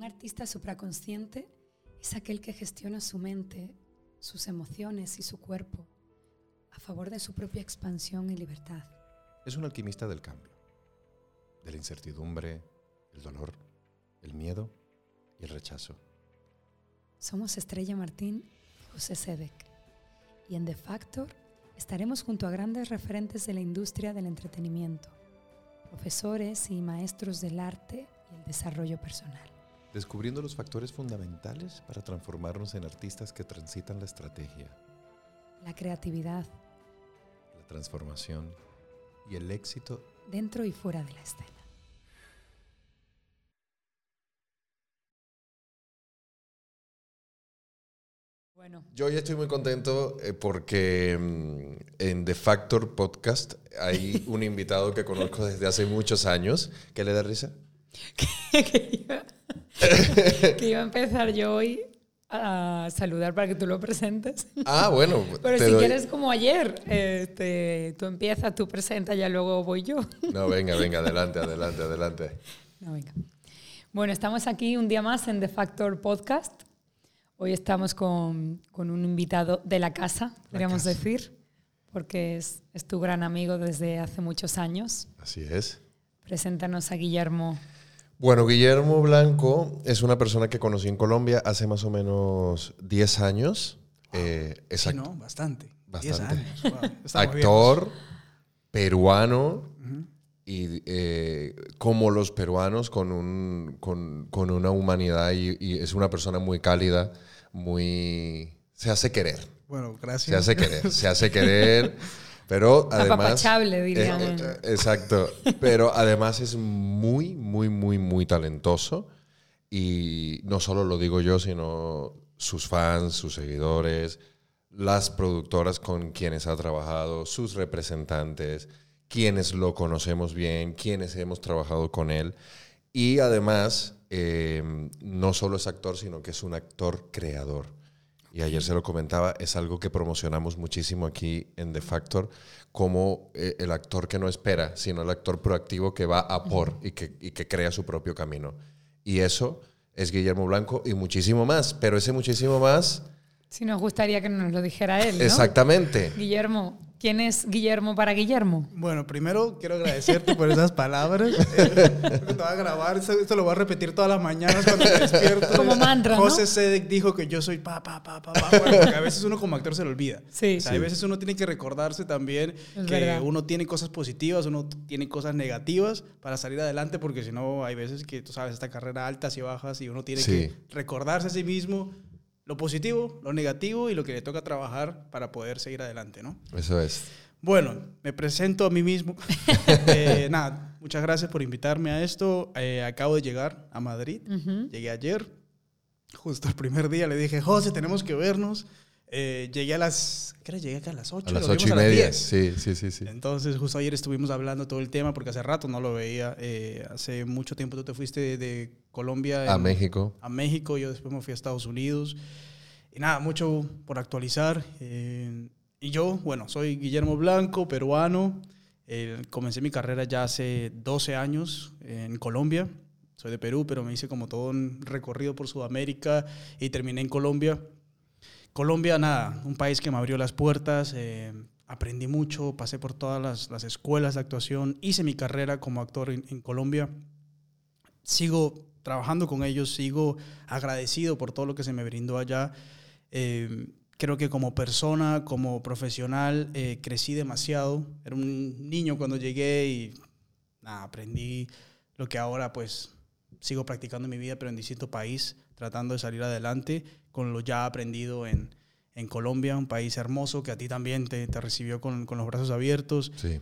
Un artista supraconsciente es aquel que gestiona su mente, sus emociones y su cuerpo a favor de su propia expansión y libertad. Es un alquimista del cambio, de la incertidumbre, el dolor, el miedo y el rechazo. Somos Estrella Martín y José Sedek. Y en The Factor estaremos junto a grandes referentes de la industria del entretenimiento, profesores y maestros del arte y el desarrollo personal descubriendo los factores fundamentales para transformarnos en artistas que transitan la estrategia, la creatividad, la transformación y el éxito dentro y fuera de la escena. Bueno. Yo ya estoy muy contento eh, porque mm, en The Factor Podcast hay un invitado que conozco desde hace muchos años. ¿Qué le da risa? que iba a empezar yo hoy a saludar para que tú lo presentes. Ah, bueno. Pero si quieres como ayer, este, tú empiezas, tú presentas, ya luego voy yo. No, venga, venga, adelante, adelante, adelante. No, venga. Bueno, estamos aquí un día más en The Factor Podcast. Hoy estamos con, con un invitado de la casa, podríamos decir, porque es, es tu gran amigo desde hace muchos años. Así es. Preséntanos a Guillermo bueno, Guillermo Blanco es una persona que conocí en Colombia hace más o menos 10 años. Eh, sí, ¿no? Bastante. Bastante. Años. Actor peruano y eh, como los peruanos con, un, con, con una humanidad y, y, es una persona muy cálida, muy... Se hace querer. Bueno, gracias. Se hace querer, se hace querer. Pero además. Eh, eh, exacto. Pero además es muy, muy, muy, muy talentoso. Y no solo lo digo yo, sino sus fans, sus seguidores, las productoras con quienes ha trabajado, sus representantes, quienes lo conocemos bien, quienes hemos trabajado con él. Y además, eh, no solo es actor, sino que es un actor creador y ayer se lo comentaba, es algo que promocionamos muchísimo aquí en The Factor, como eh, el actor que no espera, sino el actor proactivo que va a por y que, y que crea su propio camino. Y eso es Guillermo Blanco y muchísimo más, pero ese muchísimo más... Si nos gustaría que nos lo dijera él. ¿no? Exactamente. Guillermo, ¿Quién es Guillermo para Guillermo? Bueno, primero quiero agradecerte por esas palabras. te voy a grabar, esto, lo voy a repetir todas las mañanas cuando me despierto. Como mantra, José Sedek dijo que yo soy pa, pa, pa, pa, pa. Bueno, porque a veces uno como actor se lo olvida. Sí. O sea, A veces uno tiene que recordarse también que uno tiene cosas positivas, uno tiene cosas negativas para salir adelante, porque si no, hay veces que, tú sabes, esta carrera altas y bajas y uno tiene que recordarse a sí mismo lo positivo, lo negativo y lo que le toca trabajar para poder seguir adelante, ¿no? Eso es. Bueno, me presento a mí mismo. Eh, nada, muchas gracias por invitarme a esto. Eh, acabo de llegar a Madrid. Llegué ayer. Justo el primer día le dije, José, tenemos que vernos. Eh, llegué a las. ¿Qué Llegué acá a las 8. A las 8 y media. Sí, sí, sí, sí. Entonces, justo ayer estuvimos hablando todo el tema porque hace rato no lo veía. Eh, hace mucho tiempo tú te fuiste de, Colombia a México. A México. Yo después me fui a Estados Unidos. Y nada, mucho por actualizar. Eh, y yo, bueno, soy Guillermo Blanco, peruano. comencé mi carrera ya hace 12 años en Colombia. Soy de Perú, pero me hice como todo un recorrido por Sudamérica y terminé en Colombia. Colombia, nada, un país que me abrió las puertas, eh, aprendí mucho, pasé por todas las, escuelas de actuación, hice mi carrera como actor en, Colombia, sigo trabajando con ellos, sigo agradecido por todo lo que se me brindó allá. Eh, creo que como persona, como profesional, eh, crecí demasiado. Era un niño cuando llegué y aprendí lo que ahora pues sigo practicando en mi vida, pero en distinto país, tratando de salir adelante con lo ya aprendido en, en Colombia, un país hermoso que a ti también te, te recibió con, con, los brazos abiertos. Sí.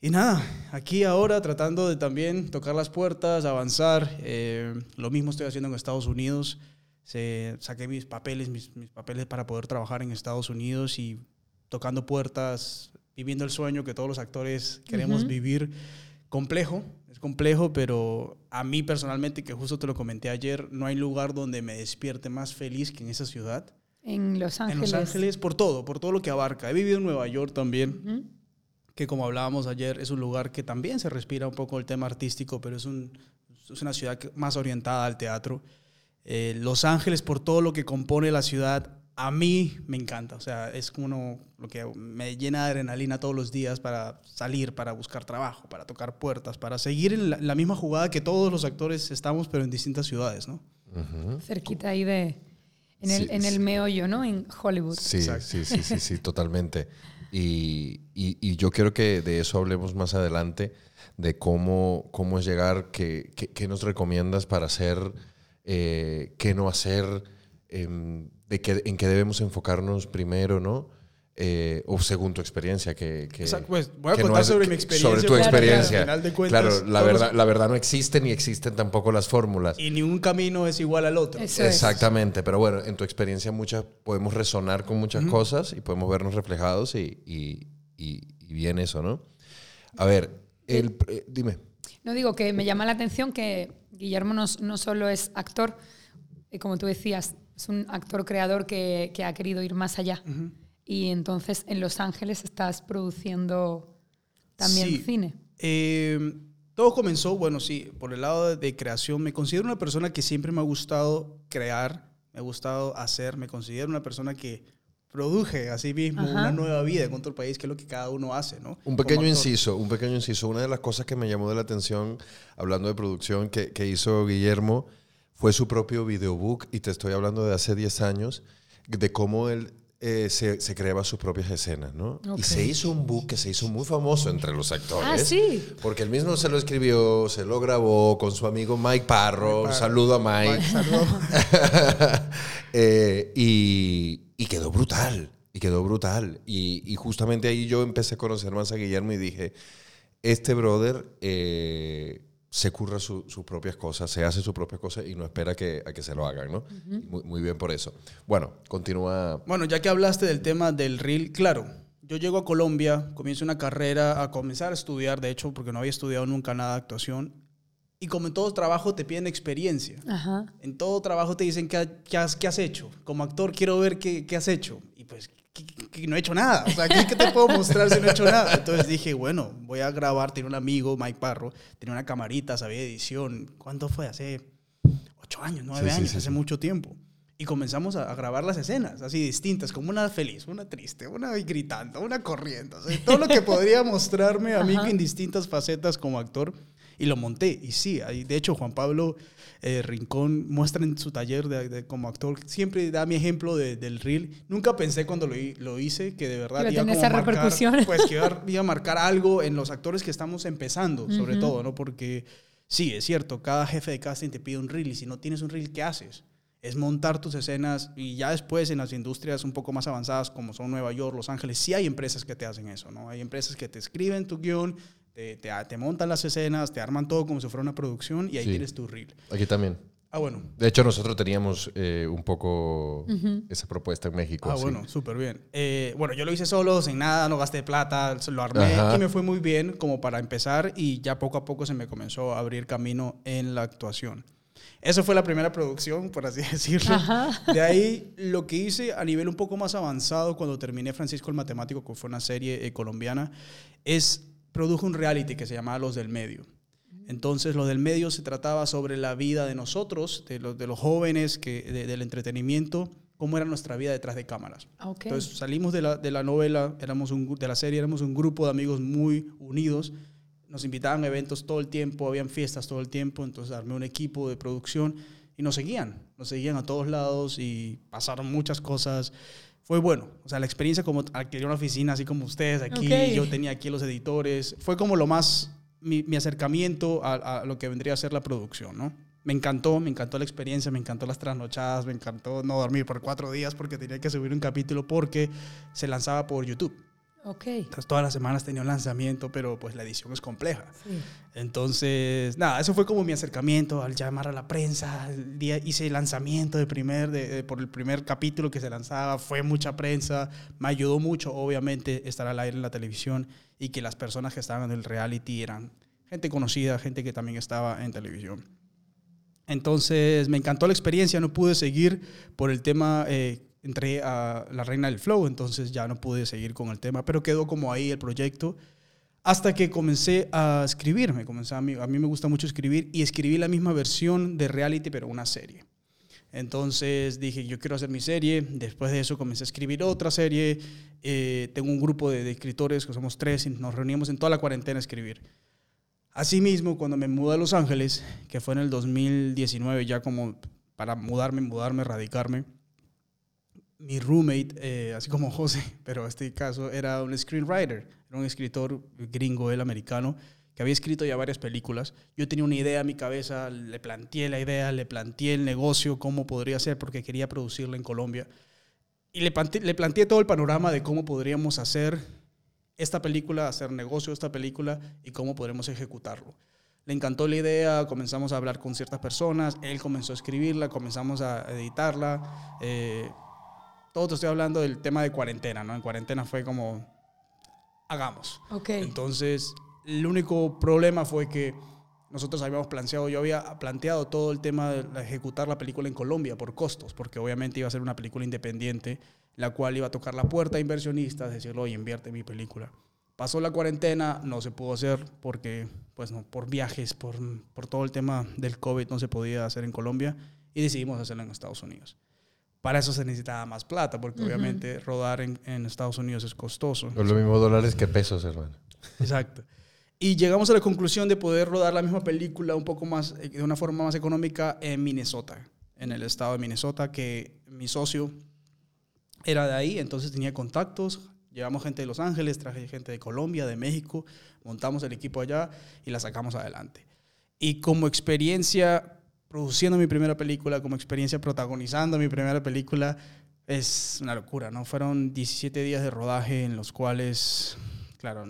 Y nada, aquí ahora tratando de también tocar las puertas, avanzar. Eh, lo mismo estoy haciendo en Estados Unidos. Se, saqué mis papeles, mis, mis, papeles para poder trabajar en Estados Unidos y tocando puertas, viviendo el sueño que todos los actores queremos vivir. Complejo, es complejo, pero a mí personalmente, que justo te lo comenté ayer, no hay lugar donde me despierte más feliz que en esa ciudad. En Los Ángeles. En Los Ángeles, por todo, por todo lo que abarca. He vivido en Nueva York también, que como hablábamos ayer, es un lugar que también se respira un poco el tema artístico, pero es, un, es una ciudad más orientada al teatro. Eh, Los Ángeles, por todo lo que compone la ciudad, a mí me encanta. O sea, es como lo que me llena de adrenalina todos los días para salir, para buscar trabajo, para tocar puertas, para seguir en la, misma jugada que todos los actores estamos, pero en distintas ciudades, ¿no? Cerquita ahí de... En el, en el meollo, ¿no? En Hollywood. Sí, sí, sí, sí, sí, totalmente. Y, y, yo quiero que de eso hablemos más adelante, de cómo, cómo es llegar, qué, qué, nos recomiendas para hacer, eh, qué no hacer, em, de qué, en qué debemos enfocarnos primero, ¿no? Eh, o según tu experiencia, que, que pues voy a contar sobre mi experiencia. Sobre tu experiencia. Claro, de cuentas, claro la, verdad, la verdad no existe ni existen tampoco las fórmulas. Y ningún camino es igual al otro. Exactamente, pero bueno, en tu experiencia muchas, podemos resonar con muchas cosas y podemos vernos reflejados y, y, y, bien eso, ¿no? A ver, el, eh, dime. No digo que me llama la atención que Guillermo no, no solo es actor, y como tú decías, es un actor creador que, que ha querido ir más allá. Y entonces en Los Ángeles estás produciendo también cine. Eh, todo comenzó, bueno, sí, por el lado de, creación. Me considero una persona que siempre me ha gustado crear, me ha gustado hacer, me considero una persona que produje a sí mismo una nueva vida en otro país, que es lo que cada uno hace, ¿no? Un pequeño inciso, un pequeño inciso. Una de las cosas que me llamó de la atención, hablando de producción, que, que hizo Guillermo, fue su propio videobook, y te estoy hablando de hace 10 años, de cómo él eh, se, se, creaba sus propias escenas, ¿no? Y se hizo un book que se hizo muy famoso entre los actores. Ah, sí. Porque él mismo se lo escribió, se lo grabó con su amigo Mike Parro. Saludo a Mike. Eh, y, y, quedó brutal. Y quedó brutal. Y, y, justamente ahí yo empecé a conocer más a Guillermo y dije, este brother... Eh, se curra sus propias cosas, se hace sus propias cosas y no espera que, a que se lo hagan, ¿no? muy, muy, bien por eso. Bueno, continúa. Bueno, ya que hablaste del tema del reel, claro, yo llego a Colombia, comienzo una carrera, a comenzar a estudiar, de hecho, porque no había estudiado nunca nada de actuación, y como en todo trabajo te piden experiencia. En todo trabajo te dicen qué, qué, has, qué has, hecho. Como actor quiero ver qué, qué has hecho. Y pues que, no he hecho nada. O sea, ¿qué, te puedo mostrar si no he hecho nada? Entonces dije, bueno, voy a grabar. Tiene un amigo, Mike Parro, tenía una camarita, sabía edición. ¿Cuánto fue? Hace ocho años, nueve años, hace mucho tiempo. Y comenzamos a, grabar las escenas, así distintas, como una feliz, una triste, una gritando, una corriendo. todo lo que podría mostrarme a mí en distintas facetas como actor. Y lo monté. Y sí, de hecho, Juan Pablo eh, Rincón muestra en su taller de, como actor, siempre da mi ejemplo del reel. Nunca pensé cuando lo, lo hice que de verdad iba, esa marcar, repercusión. Pues que iba, a marcar algo en los actores que estamos empezando, sobre todo, ¿no? Porque sí, es cierto, cada jefe de casting te pide un reel y si no tienes un reel, ¿qué haces? es montar tus escenas y ya después en las industrias un poco más avanzadas como son Nueva York, Los Ángeles, sí hay empresas que te hacen eso, ¿no? Hay empresas que te escriben tu guion, te, te, montan las escenas, te arman todo como si fuera una producción y ahí tienes tu reel. Aquí también. Ah, bueno. De hecho, nosotros teníamos eh, un poco esa propuesta en México. Ah, bueno, súper bien. Eh, bueno, yo lo hice solo, sin nada, no gasté plata, lo armé y me fue muy bien como para empezar y ya poco a poco se me comenzó a abrir camino en la actuación. Eso fue la primera producción, por así decirlo. De ahí, lo que hice a nivel un poco más avanzado cuando terminé Francisco el Matemático, que fue una serie eh, colombiana, es produjo un reality que se llamaba Los del Medio. Entonces, lo del medio se trataba sobre la vida de nosotros, de los, de los jóvenes, que, del entretenimiento, cómo era nuestra vida detrás de cámaras. Ah, Entonces, salimos de la, de la novela, éramos un, de la serie, éramos un grupo de amigos muy unidos. Nos invitaban a eventos todo el tiempo, habían fiestas todo el tiempo. Entonces, armé un equipo de producción y nos seguían. Nos seguían a todos lados y pasaron muchas cosas fue bueno. O sea, la experiencia como adquirir una oficina así como ustedes aquí, yo tenía aquí los editores, fue como lo más, mi, acercamiento a, lo que vendría a ser la producción, ¿no? Me encantó, me encantó la experiencia, me encantó las trasnochadas, me encantó no dormir por cuatro días porque tenía que subir un capítulo porque se lanzaba por YouTube. Ok. Entonces, todas las semanas tenía un lanzamiento, pero pues la edición es compleja. Entonces, nada, eso fue como mi acercamiento al llamar a la prensa. El día hice el lanzamiento de primer, de, por el primer capítulo que se lanzaba, fue mucha prensa. Me ayudó mucho, obviamente, estar al aire en la televisión y que las personas que estaban en el reality eran gente conocida, gente que también estaba en televisión. Entonces, me encantó la experiencia, no pude seguir por el tema eh, entré a La Reina del Flow, entonces ya no pude seguir con el tema, pero quedó como ahí el proyecto hasta que comencé a escribir. Me comencé a, mí, a mí me gusta mucho escribir y escribí la misma versión de reality, pero una serie. Entonces dije, yo quiero hacer mi serie. Después de eso comencé a escribir otra serie. Eh, tengo un grupo de, escritores que somos tres y nos reunimos en toda la cuarentena a escribir. Asimismo, cuando me mudé a Los Ángeles, que fue en el 2019, ya como para mudarme, mudarme, radicarme, mi roommate, eh, así como José, pero este caso era un screenwriter, era un escritor gringo, el americano, que había escrito ya varias películas. Yo tenía una idea en mi cabeza, le planteé la idea, le planteé el negocio, cómo podría ser, porque quería producirla en Colombia. Y le planteé, le planteé todo el panorama de cómo podríamos hacer esta película, hacer negocio esta película y cómo podremos ejecutarlo. Le encantó la idea, comenzamos a hablar con ciertas personas, él comenzó a escribirla, comenzamos a editarla. Eh, todo te estoy hablando del tema de cuarentena, ¿no? En cuarentena fue como, hagamos. Ok. Entonces, el único problema fue que nosotros habíamos planteado, yo había planteado todo el tema de ejecutar la película en Colombia por costos, porque obviamente iba a ser una película independiente, la cual iba a tocar la puerta a inversionistas, decirlo, oye, invierte en mi película. Pasó la cuarentena, no se pudo hacer porque, pues no, por viajes, por, por todo el tema del COVID no se podía hacer en Colombia y decidimos hacerlo en Estados Unidos. Para eso se necesitaba más plata, porque Ujú. obviamente rodar en, en Estados Unidos es costoso. No es lo mismo dólares que pesos, hermano. Exacto. Y llegamos a la conclusión de poder rodar la misma película un poco más, eh, de una forma más económica en Minnesota, en el estado de Minnesota, que mi socio era de ahí, entonces tenía contactos. Llevamos gente de Los Ángeles, traje gente de Colombia, de México, montamos el equipo allá y la sacamos adelante. Y como experiencia produciendo mi primera película, como experiencia protagonizando mi primera película, es una locura, ¿no? Fueron 17 días de rodaje en los cuales, claro,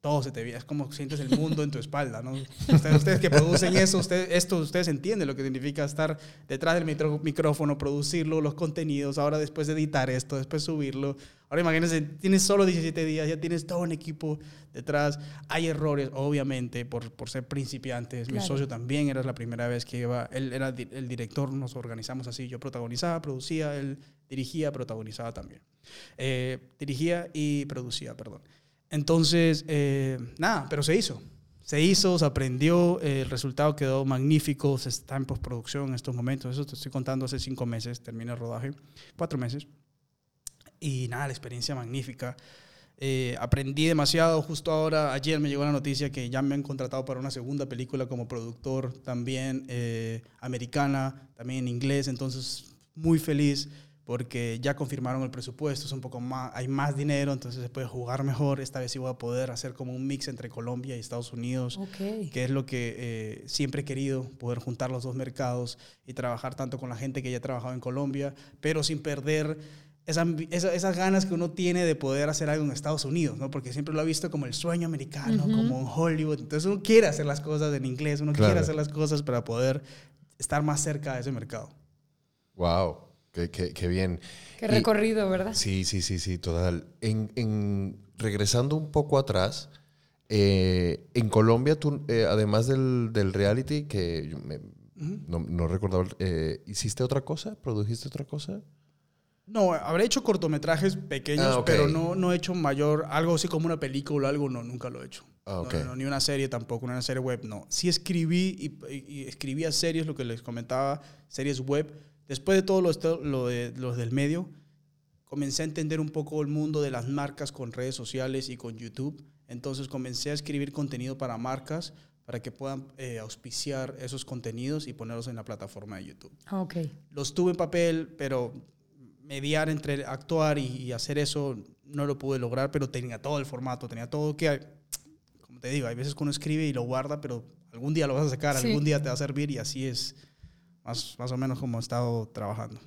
todo se te veía, es como sientes el mundo en tu espalda, ¿no? Ustedes, ustedes que producen eso, ustedes, esto, ustedes entienden lo que significa estar detrás del micrófono, producirlo, los contenidos, ahora después de editar esto, después subirlo. Ahora imagínense, tienes solo 17 días, ya tienes todo un equipo detrás. Hay errores, obviamente, por, por ser principiantes. Mi Claro. socio también era la primera vez que iba, él era el director, nos organizamos así, yo protagonizaba, producía, él dirigía, protagonizaba también. Eh, dirigía y producía, perdón. Entonces, eh, nada, pero se hizo. Se hizo, se aprendió, eh, el resultado quedó magnífico, se está en postproducción en estos momentos. Eso te estoy contando hace cinco meses, termina el rodaje, cuatro meses. Y nada, la experiencia magnífica. Eh, aprendí demasiado. Justo ahora, ayer me llegó la noticia que ya me han contratado para una segunda película como productor, también eh, americana, también en inglés. Entonces, muy feliz porque ya confirmaron el presupuesto, es un poco más, hay más dinero, entonces se puede jugar mejor. Esta vez sí voy a poder hacer como un mix entre Colombia y Estados Unidos Ok. que es lo que eh, siempre he querido, poder juntar los dos mercados y trabajar tanto con la gente que ya ha trabajado en Colombia, pero sin perder esa ambi- esa- esas ganas que uno tiene de poder hacer algo en Estados Unidos, ¿no? Porque siempre lo ha visto como el sueño americano, como en Hollywood. Entonces uno quiere hacer las cosas en inglés, uno Claro. quiere hacer las cosas para poder estar más cerca de ese mercado. Wow, qué, qué- qué bien. Qué Y- recorrido, ¿verdad? Sí, sí, sí, sí, total. En, en- regresando un poco atrás, eh, en Colombia, tú, eh, además del, del reality, que no, no recordaba, eh, ¿hiciste otra cosa? ¿Produjiste otra cosa? No, habré hecho cortometrajes pequeños, Ah, pero no, no he hecho mayor, algo así como una película o algo, no, nunca lo he hecho. Ah, no, no, ni una serie tampoco, una serie web, no. Sí escribí y, y- y escribía series, lo que les comentaba, series web. Después de todo lo, de, lo del medio, comencé a entender un poco el mundo de las marcas con redes sociales y con YouTube. Entonces comencé a escribir contenido para marcas para que puedan eh, auspiciar esos contenidos y ponerlos en la plataforma de YouTube Ah, los tuve en papel, pero mediar entre actuar y, y hacer eso no lo pude lograr, pero tenía todo el formato, tenía todo que, como te digo, hay veces que uno escribe y lo guarda, pero algún día lo vas a sacar, Sí. algún día te va a servir y así es más, más o menos como he estado trabajando.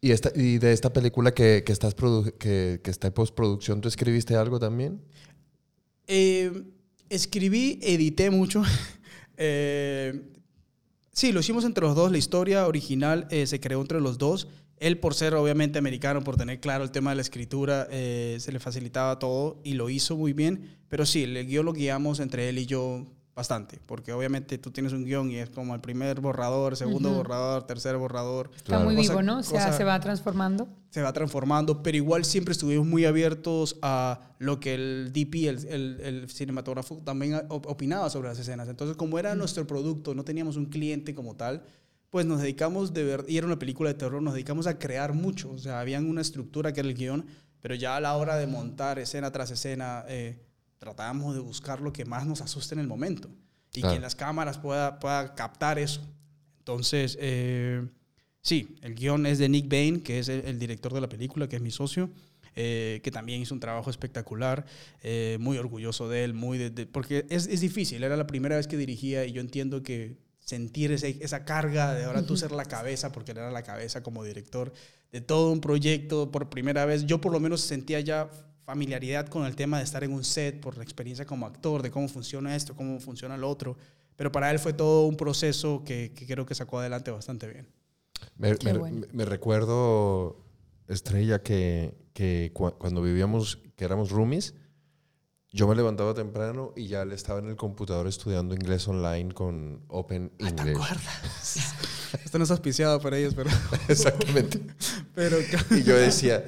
¿Y, esta, y de esta película que, que estás produ- que, que está en postproducción, ¿tú escribiste algo también? Eh, escribí, edité mucho. Eh, sí, lo hicimos entre los dos. La historia original eh, se creó entre los dos. Él, por ser obviamente americano, por tener claro el tema de la escritura, eh, se le facilitaba todo y lo hizo muy bien. Pero sí, el guion lo guiamos entre él y yo bastante, porque obviamente tú tienes un guion y es como el primer borrador, segundo borrador, tercer borrador. Está Claro. muy Cosa- vivo, ¿no? O sea, cosa- se va transformando. se va transformando, pero igual siempre estuvimos muy abiertos a lo que el DP, el, el, el cinematógrafo, también op- opinaba sobre las escenas. Entonces, como era nuestro producto, no teníamos un cliente como tal, pues nos dedicamos de ver, y era una película de terror, nos dedicamos a crear mucho. O sea, había una estructura que era el guion, pero ya a la hora de montar escena tras escena, eh, tratábamos de buscar lo que más nos asuste en el momento y Claro. que las cámaras pueda, pueda captar eso. Entonces, eh, sí, el guion es de Nick Bain, que es el, el director de la película, que es mi socio, eh, que también hizo un trabajo espectacular, eh, muy orgulloso de él, muy de- de- porque es, es difícil, era la primera vez que dirigía y yo entiendo que sentir ese- esa carga de ahora tú ser la cabeza, porque él era la cabeza como director de todo un proyecto por primera vez, yo por lo menos sentía ya familiaridad con el tema de estar en un set, por la experiencia como actor, de cómo funciona esto, cómo funciona lo otro, pero para él fue todo un proceso que, que creo que sacó adelante bastante bien. Me, Qué me- bueno. me recuerdo, Estrella, que, que cua- cuando vivíamos, que éramos roomies, yo me levantaba temprano y ya le estaba en el computador estudiando inglés online con Open ¿Te English. acuerdas? Esto no es auspiciado para ellos, pero... Exactamente. pero Y yo decía,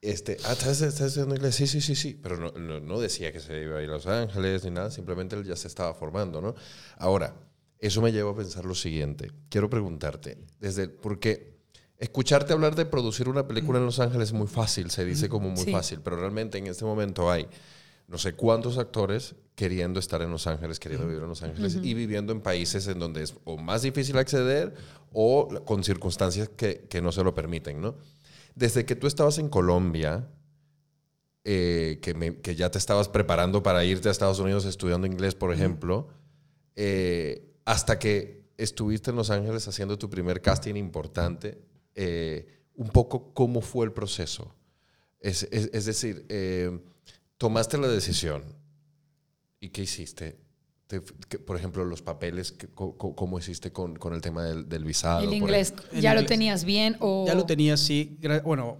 este, ah, ¿estás, estás estudiando inglés? Sí, sí, sí, sí. Pero no, no, no decía que se iba a ir a Los Ángeles ni nada, simplemente él ya se estaba formando, ¿no? Ahora, eso me lleva a pensar lo siguiente. Quiero preguntarte, desde, porque escucharte hablar de producir una película en Los Ángeles es muy fácil, se dice como muy Sí. fácil, pero realmente en este momento hay no sé cuántos actores queriendo estar en Los Ángeles, queriendo vivir en Los Ángeles y viviendo en países en donde es o más difícil acceder o con circunstancias que, que no se lo permiten, ¿no? Desde que tú estabas en Colombia, eh, que, me- que ya te estabas preparando para irte a Estados Unidos estudiando inglés, por ejemplo, eh, hasta que estuviste en Los Ángeles haciendo tu primer casting importante, eh, un poco cómo fue el proceso. Es, es- es decir, tomaste la decisión y ¿qué hiciste? Te- que, por ejemplo, los papeles, que- co- co- ¿cómo hiciste con, con el tema del, del visado? ¿El inglés El ya lo inglés. tenías bien o...? Ya lo tenía gra- Bueno,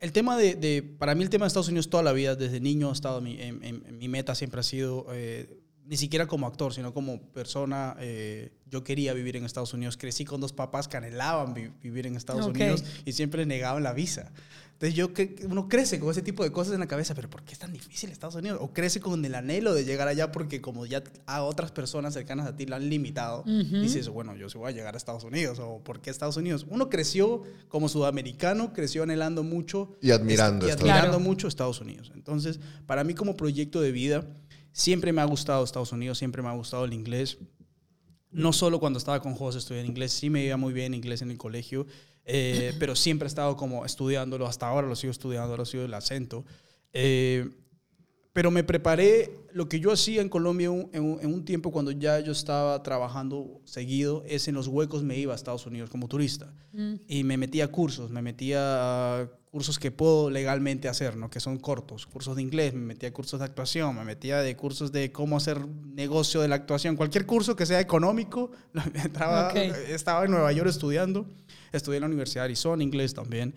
el tema de, de- Para mí el tema de Estados Unidos toda la vida, desde niño, ha estado mi, en, en- en mi meta siempre ha sido, eh, ni siquiera como actor, sino como persona, eh, yo quería vivir en Estados Unidos. Crecí con dos papás que anhelaban vi- vivir en Estados Ok. Unidos y siempre negaban la visa. Entonces yo, cre- uno crece con ese tipo de cosas en la cabeza, pero ¿por qué es tan difícil Estados Unidos? O crece con el anhelo de llegar allá porque como ya a otras personas cercanas a ti la han limitado, Ujú. dices, bueno, yo sí voy a llegar a Estados Unidos, o ¿por qué Estados Unidos? Uno creció como sudamericano, creció anhelando mucho. Y admirando y admirando Unidos. mucho Estados Unidos. Entonces, para mí como proyecto de vida, siempre me ha gustado Estados Unidos, siempre me ha gustado el inglés. No solo cuando estaba con José estudié en inglés, sí me iba muy bien inglés en el colegio, eh, pero siempre he estado como estudiándolo, hasta ahora lo sigo estudiando, ahora sigo el acento. Eh, pero me preparé, lo que yo hacía en Colombia un- en un, en un tiempo cuando ya yo estaba trabajando seguido, es en los huecos me iba a Estados Unidos como turista. Mm. Y me metía a cursos, me metía a cursos que puedo legalmente hacer, ¿no? que son cortos, cursos de inglés, me metía a cursos de actuación, me metía de cursos de cómo hacer negocio de la actuación, cualquier curso que sea económico, entraba, Ok. estaba en Nueva York estudiando, estudié en la Universidad de Arizona, inglés también.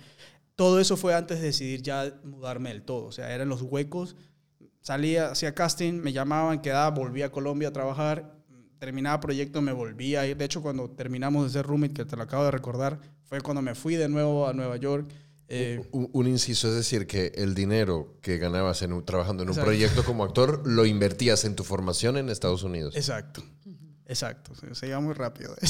Todo eso fue antes de decidir ya mudarme del todo, o sea, eran los huecos, salía, hacía casting, me llamaban, quedaba, volvía a Colombia a trabajar, terminaba proyecto, me volvía a ir. De hecho, cuando terminamos de ser roommate, que te lo acabo de recordar, fue cuando me fui de nuevo a Nueva York. Eh, Un, un inciso, es decir, que el dinero que ganabas en un- trabajando en un Exacto. proyecto como actor lo invertías en tu formación en Estados Unidos. exacto, exacto. Se, iba muy rápido. como-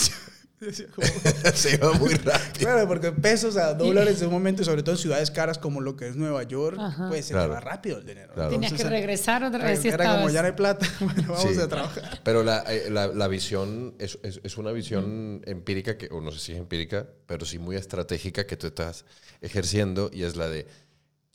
Se iba muy rápido. Claro, porque pesos a dólares en un momento, y sobre todo en ciudades caras como lo que es Nueva York, Ajá. pues se Claro. va rápido el dinero. Claro. Tenías que regresar otra vez si Era como ya no hay plata, bueno, vamos Sí. a trabajar. Pero la, eh, la- la visión es, es- es una visión empírica, que, o no sé si es empírica, pero sí muy estratégica que tú estás ejerciendo y es la de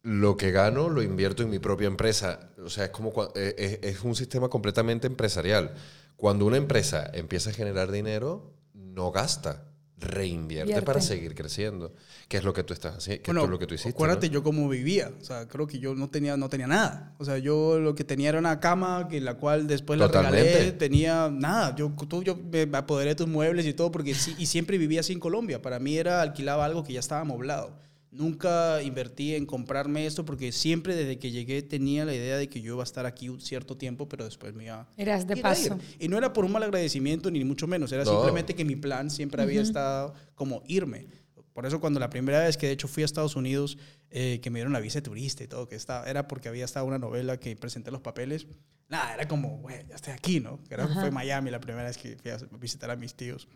lo que gano lo invierto en mi propia empresa. O sea, es como cua- eh, es, es un sistema completamente empresarial. Cuando una empresa empieza a generar dinero, no gasta, reinvierte Invierte. para seguir creciendo. Que es lo que tú estás haciendo, que es lo que tú hiciste. Acuérdate ¿no? yo cómo vivía. O sea, creo que yo no tenía, no tenía nada. O sea, yo lo que tenía era una cama, que la cual después la regalé. Totalmente. Tenía nada. Yo, tú, yo me apoderé de tus muebles y todo, porque sí, y siempre vivía así en Colombia. Para mí era alquilaba algo que ya estaba amoblado. Nunca invertí en comprarme esto, porque siempre desde que llegué tenía la idea de que yo iba a estar aquí un cierto tiempo, pero después me iba Eras de ir a ir. paso. Y no era por un mal agradecimiento, ni mucho menos. Era No. simplemente que mi plan siempre había estado como irme. Por eso cuando la primera vez que de hecho fui a Estados Unidos, eh, que me dieron la visa de turista y todo, que estaba, era porque había estado una novela que presenté los papeles. Nada, era como, güey, ya estoy aquí, ¿no? Era, fue Miami la primera vez que fui a visitar a mis tíos.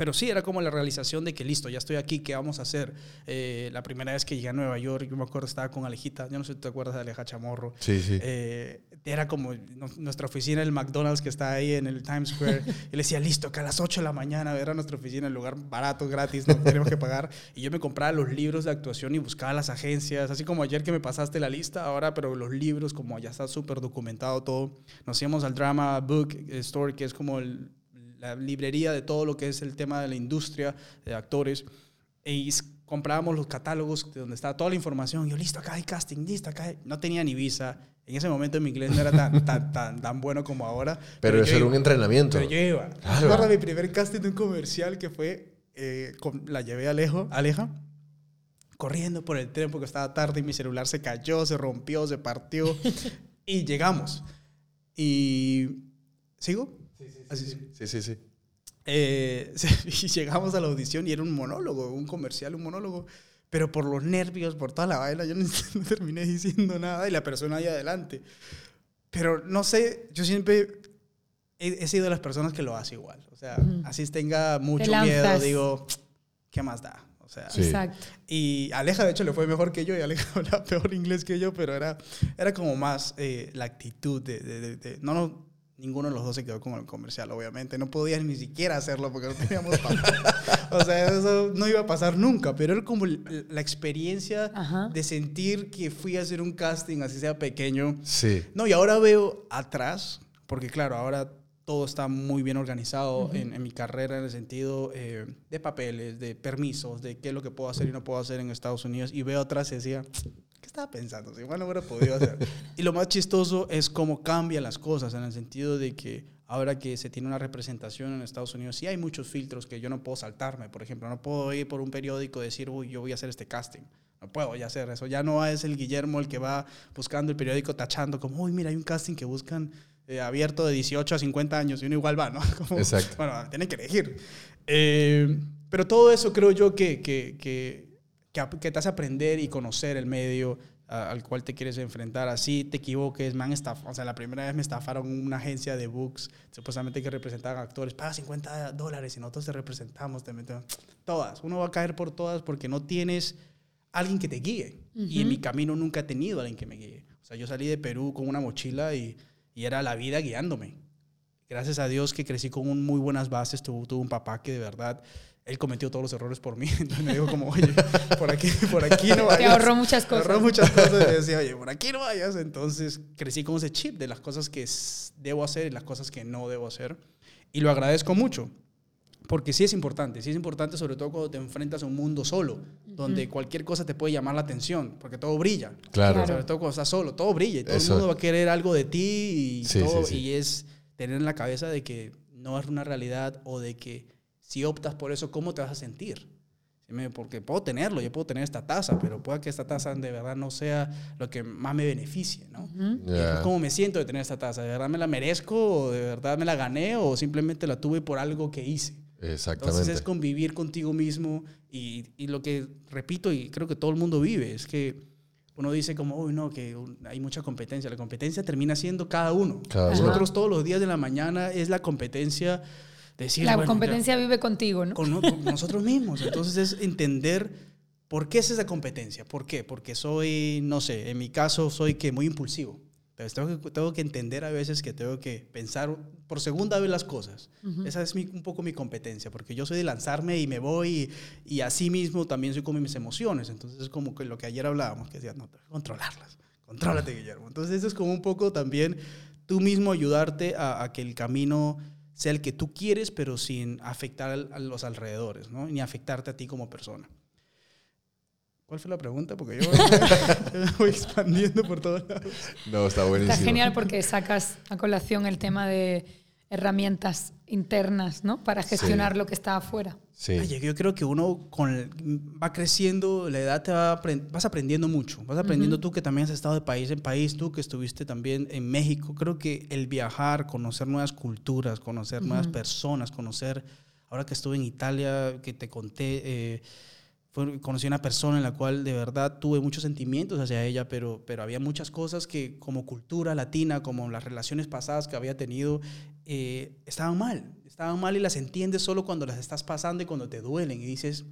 Pero sí, era como la realización de que listo, ya estoy aquí, ¿qué vamos a hacer? Eh, la primera vez que llegué a Nueva York, yo me acuerdo, estaba con Alejita, yo no sé si te acuerdas de Aleja Chamorro. Sí, sí. Eh, era como nuestra oficina, el McDonald's que está ahí en el Times Square. y le decía, listo, que a las 8 de la mañana era nuestra oficina, el lugar barato, gratis, no tenemos que pagar. Y yo me compraba los libros de actuación y buscaba las agencias, así como ayer que me pasaste la lista, ahora, pero los libros, como ya está súper documentado todo. Nos íbamos al Drama Book Store, que es como el la librería de todo lo que es el tema de la industria de actores. Y comprábamos los catálogos donde estaba toda la información. Yo, listo, acá hay casting, listo, acá No tenía ni visa. En ese momento mi inglés no era tan, tan, tan, tan, bueno como ahora. Pero, eso era un entrenamiento. Pero yo iba. Claro. mi primer casting de un comercial que fue, eh, la llevé a Alejo, Aleja, corriendo por el tren porque estaba tarde y mi celular se cayó, se rompió, se partió. y llegamos. Y... ¿Sigo? Sí, sí, sí. Eh, y llegamos a la audición y era un monólogo, un comercial, un monólogo. Pero por los nervios, por toda la vaina, yo no, terminé diciendo nada y la persona ahí adelante. Pero no sé, yo siempre he, sido de las personas que lo hace igual. O sea, así tenga mucho miedo, digo, ¿qué más da? O sea, Exacto. Y Aleja, de hecho, le fue mejor que yo y Aleja habla peor inglés que yo, pero era, era como más eh, la actitud de, de, de, no, no, Ninguno de los dos se quedó con el comercial, obviamente. No podían ni siquiera hacerlo porque no teníamos o sea, eso no iba a pasar nunca, pero era como la experiencia de sentir que fui a hacer un casting, así sea pequeño. Sí. No, y ahora veo atrás, porque claro, ahora todo está muy bien organizado en, mi carrera en el sentido eh, de papeles, de permisos, de qué es lo que puedo hacer y no puedo hacer en Estados Unidos. Y veo atrás y decía, ¿qué estaba pensando? Si igual no hubiera podido hacer. y lo más chistoso es cómo cambian las cosas en el sentido de que ahora que se tiene una representación en Estados Unidos, sí hay muchos filtros que yo no puedo saltarme. Por ejemplo, no puedo ir por un periódico y decir, uy, yo voy a hacer este casting. No puedo ya hacer eso. Ya no es el Guillermo el que va buscando el periódico tachando como, uy, mira, hay un casting que buscan eh, abierto de 18 a 50 años y uno igual va, ¿no? Exacto. Bueno, tienen que elegir. Eh, pero todo eso creo yo que, que, que que, te hace aprender y conocer el medio al cual te quieres enfrentar. Así te equivoques, me han estafado. O sea, la primera vez me estafaron una agencia de books, supuestamente que representaban actores. Paga 50 dólares y nosotros te representamos. Te Todas. Uno va a caer por todas porque no tienes alguien que te guíe. Y en mi camino nunca he tenido alguien que me guíe. O sea, yo salí de Perú con una mochila y, y era la vida guiándome. Gracias a Dios que crecí con muy buenas bases. Tuve, tuve un papá que de verdad él cometió todos los errores por mí. Entonces me dijo como, oye, por aquí, por aquí no vayas. Te ahorró muchas cosas. ahorró muchas cosas. Y decía, oye, por aquí no vayas. Entonces crecí con ese chip de las cosas que debo hacer y las cosas que no debo hacer. Y lo agradezco mucho. Porque sí es importante, sí es importante sobre todo cuando te enfrentas a un mundo solo, donde cualquier cosa te puede llamar la atención, porque todo brilla. Claro. Sobre todo cuando estás solo, todo brilla y todo el mundo va a querer algo de ti y todo. Y es tener en la cabeza de que no es una realidad o de que si optas por eso, ¿cómo te vas a sentir? Porque puedo tenerlo, yo puedo tener esta tasa, pero puede que esta tasa de verdad no sea lo que más me beneficie, ¿no? ¿Cómo me siento de tener esta tasa? ¿De verdad me la merezco o de verdad me la gané o simplemente la tuve por algo que hice? Exactamente. Entonces es convivir contigo mismo y, y, lo que repito y creo que todo el mundo vive es que uno dice como, uy, no, que hay mucha competencia. La competencia termina siendo cada uno. Nosotros todos los días de la mañana es la competencia la competencia vive contigo, ¿no? Con, nosotros mismos. Entonces es entender por qué es esa competencia. ¿Por qué? Porque soy, no sé, en mi caso soy que muy impulsivo. Entonces tengo que, tengo que entender a veces que tengo que pensar por segunda vez las cosas. Esa es un poco mi competencia, porque yo soy de lanzarme y me voy y, y así mismo también soy como mis emociones. Entonces es como que lo que ayer hablábamos, que decía, no, tengo que controlarlas. Contrólate, Guillermo. Entonces eso es como un poco también tú mismo ayudarte a, a que el camino sea el que tú quieres, pero sin afectar a los alrededores, ¿no? Ni afectarte a ti como persona. ¿Cuál fue la pregunta? Porque yo voy expandiendo por todos lados. No, está buenísimo. Está genial porque sacas a colación el tema de herramientas internas, ¿no? Para gestionar lo que está afuera. Sí. yo creo que uno con va creciendo, la edad te va vas aprendiendo mucho. Vas aprendiendo tú que también has estado de país en país, tú que estuviste también en México. Creo que el viajar, conocer nuevas culturas, conocer nuevas personas, conocer, ahora que estuve en Italia, que te conté, eh, conocí a una persona en la cual de verdad tuve muchos sentimientos hacia ella, pero, pero había muchas cosas que como cultura latina, como las relaciones pasadas que había tenido, eh, estaban mal. Estaban mal y las entiendes solo cuando las estás pasando y cuando te duelen. Y dices,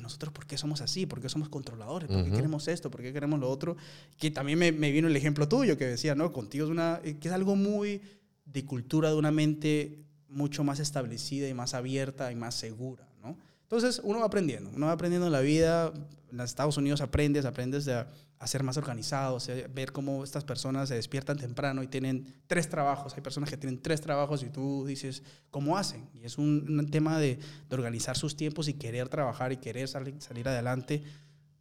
nosotros por qué somos así, por qué somos controladores, por qué queremos esto, por qué queremos lo otro. Que también me, me, vino el ejemplo tuyo que decía, ¿no? Contigo es una, eh, que es algo muy de cultura de una mente mucho más establecida y más abierta y más segura, ¿no? Entonces uno va aprendiendo, uno va aprendiendo en la vida, en Estados Unidos aprendes, aprendes de a, ser más organizado, ver cómo estas personas se despiertan temprano y tienen tres trabajos, hay personas que tienen tres trabajos y tú dices, ¿cómo hacen? Y es un, tema de, de, organizar sus tiempos y querer trabajar y querer salir, salir adelante.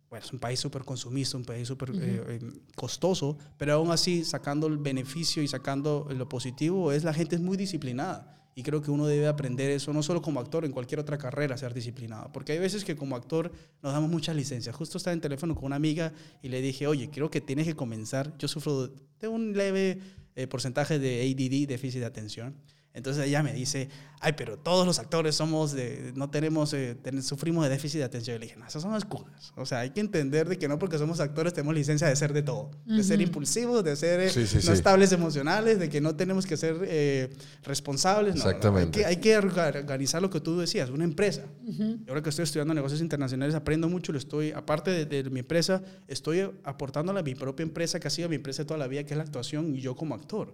Bueno, es un país súper consumista, un país súper eh, eh, costoso, pero aún así sacando el beneficio y sacando lo positivo, es la gente es muy disciplinada y creo que uno debe aprender eso, no solo como actor, en cualquier otra carrera, ser disciplinado. Porque hay veces que como actor nos damos muchas licencias. Justo estaba en teléfono con una amiga y le dije, oye, creo que tienes que comenzar. Yo sufro de un leve eh, porcentaje de ADD, déficit de atención. Entonces ella me dice, ay, pero todos los actores somos de, no tenemos, eh, sufrimos de déficit de atención. Y le dije, no, esas son excusas. O sea, hay que entender de que no porque somos actores tenemos licencia de ser de todo. De ser impulsivos, de ser eh, no estables emocionales, de que no tenemos que ser eh, responsables. Exactamente. hay, que, organizar lo que tú decías, una empresa. ahora que estoy estudiando negocios internacionales, aprendo mucho. Lo estoy, aparte de, mi empresa, estoy aportándole a mi propia empresa, que ha sido mi empresa toda la vida, que es la actuación, y yo como actor.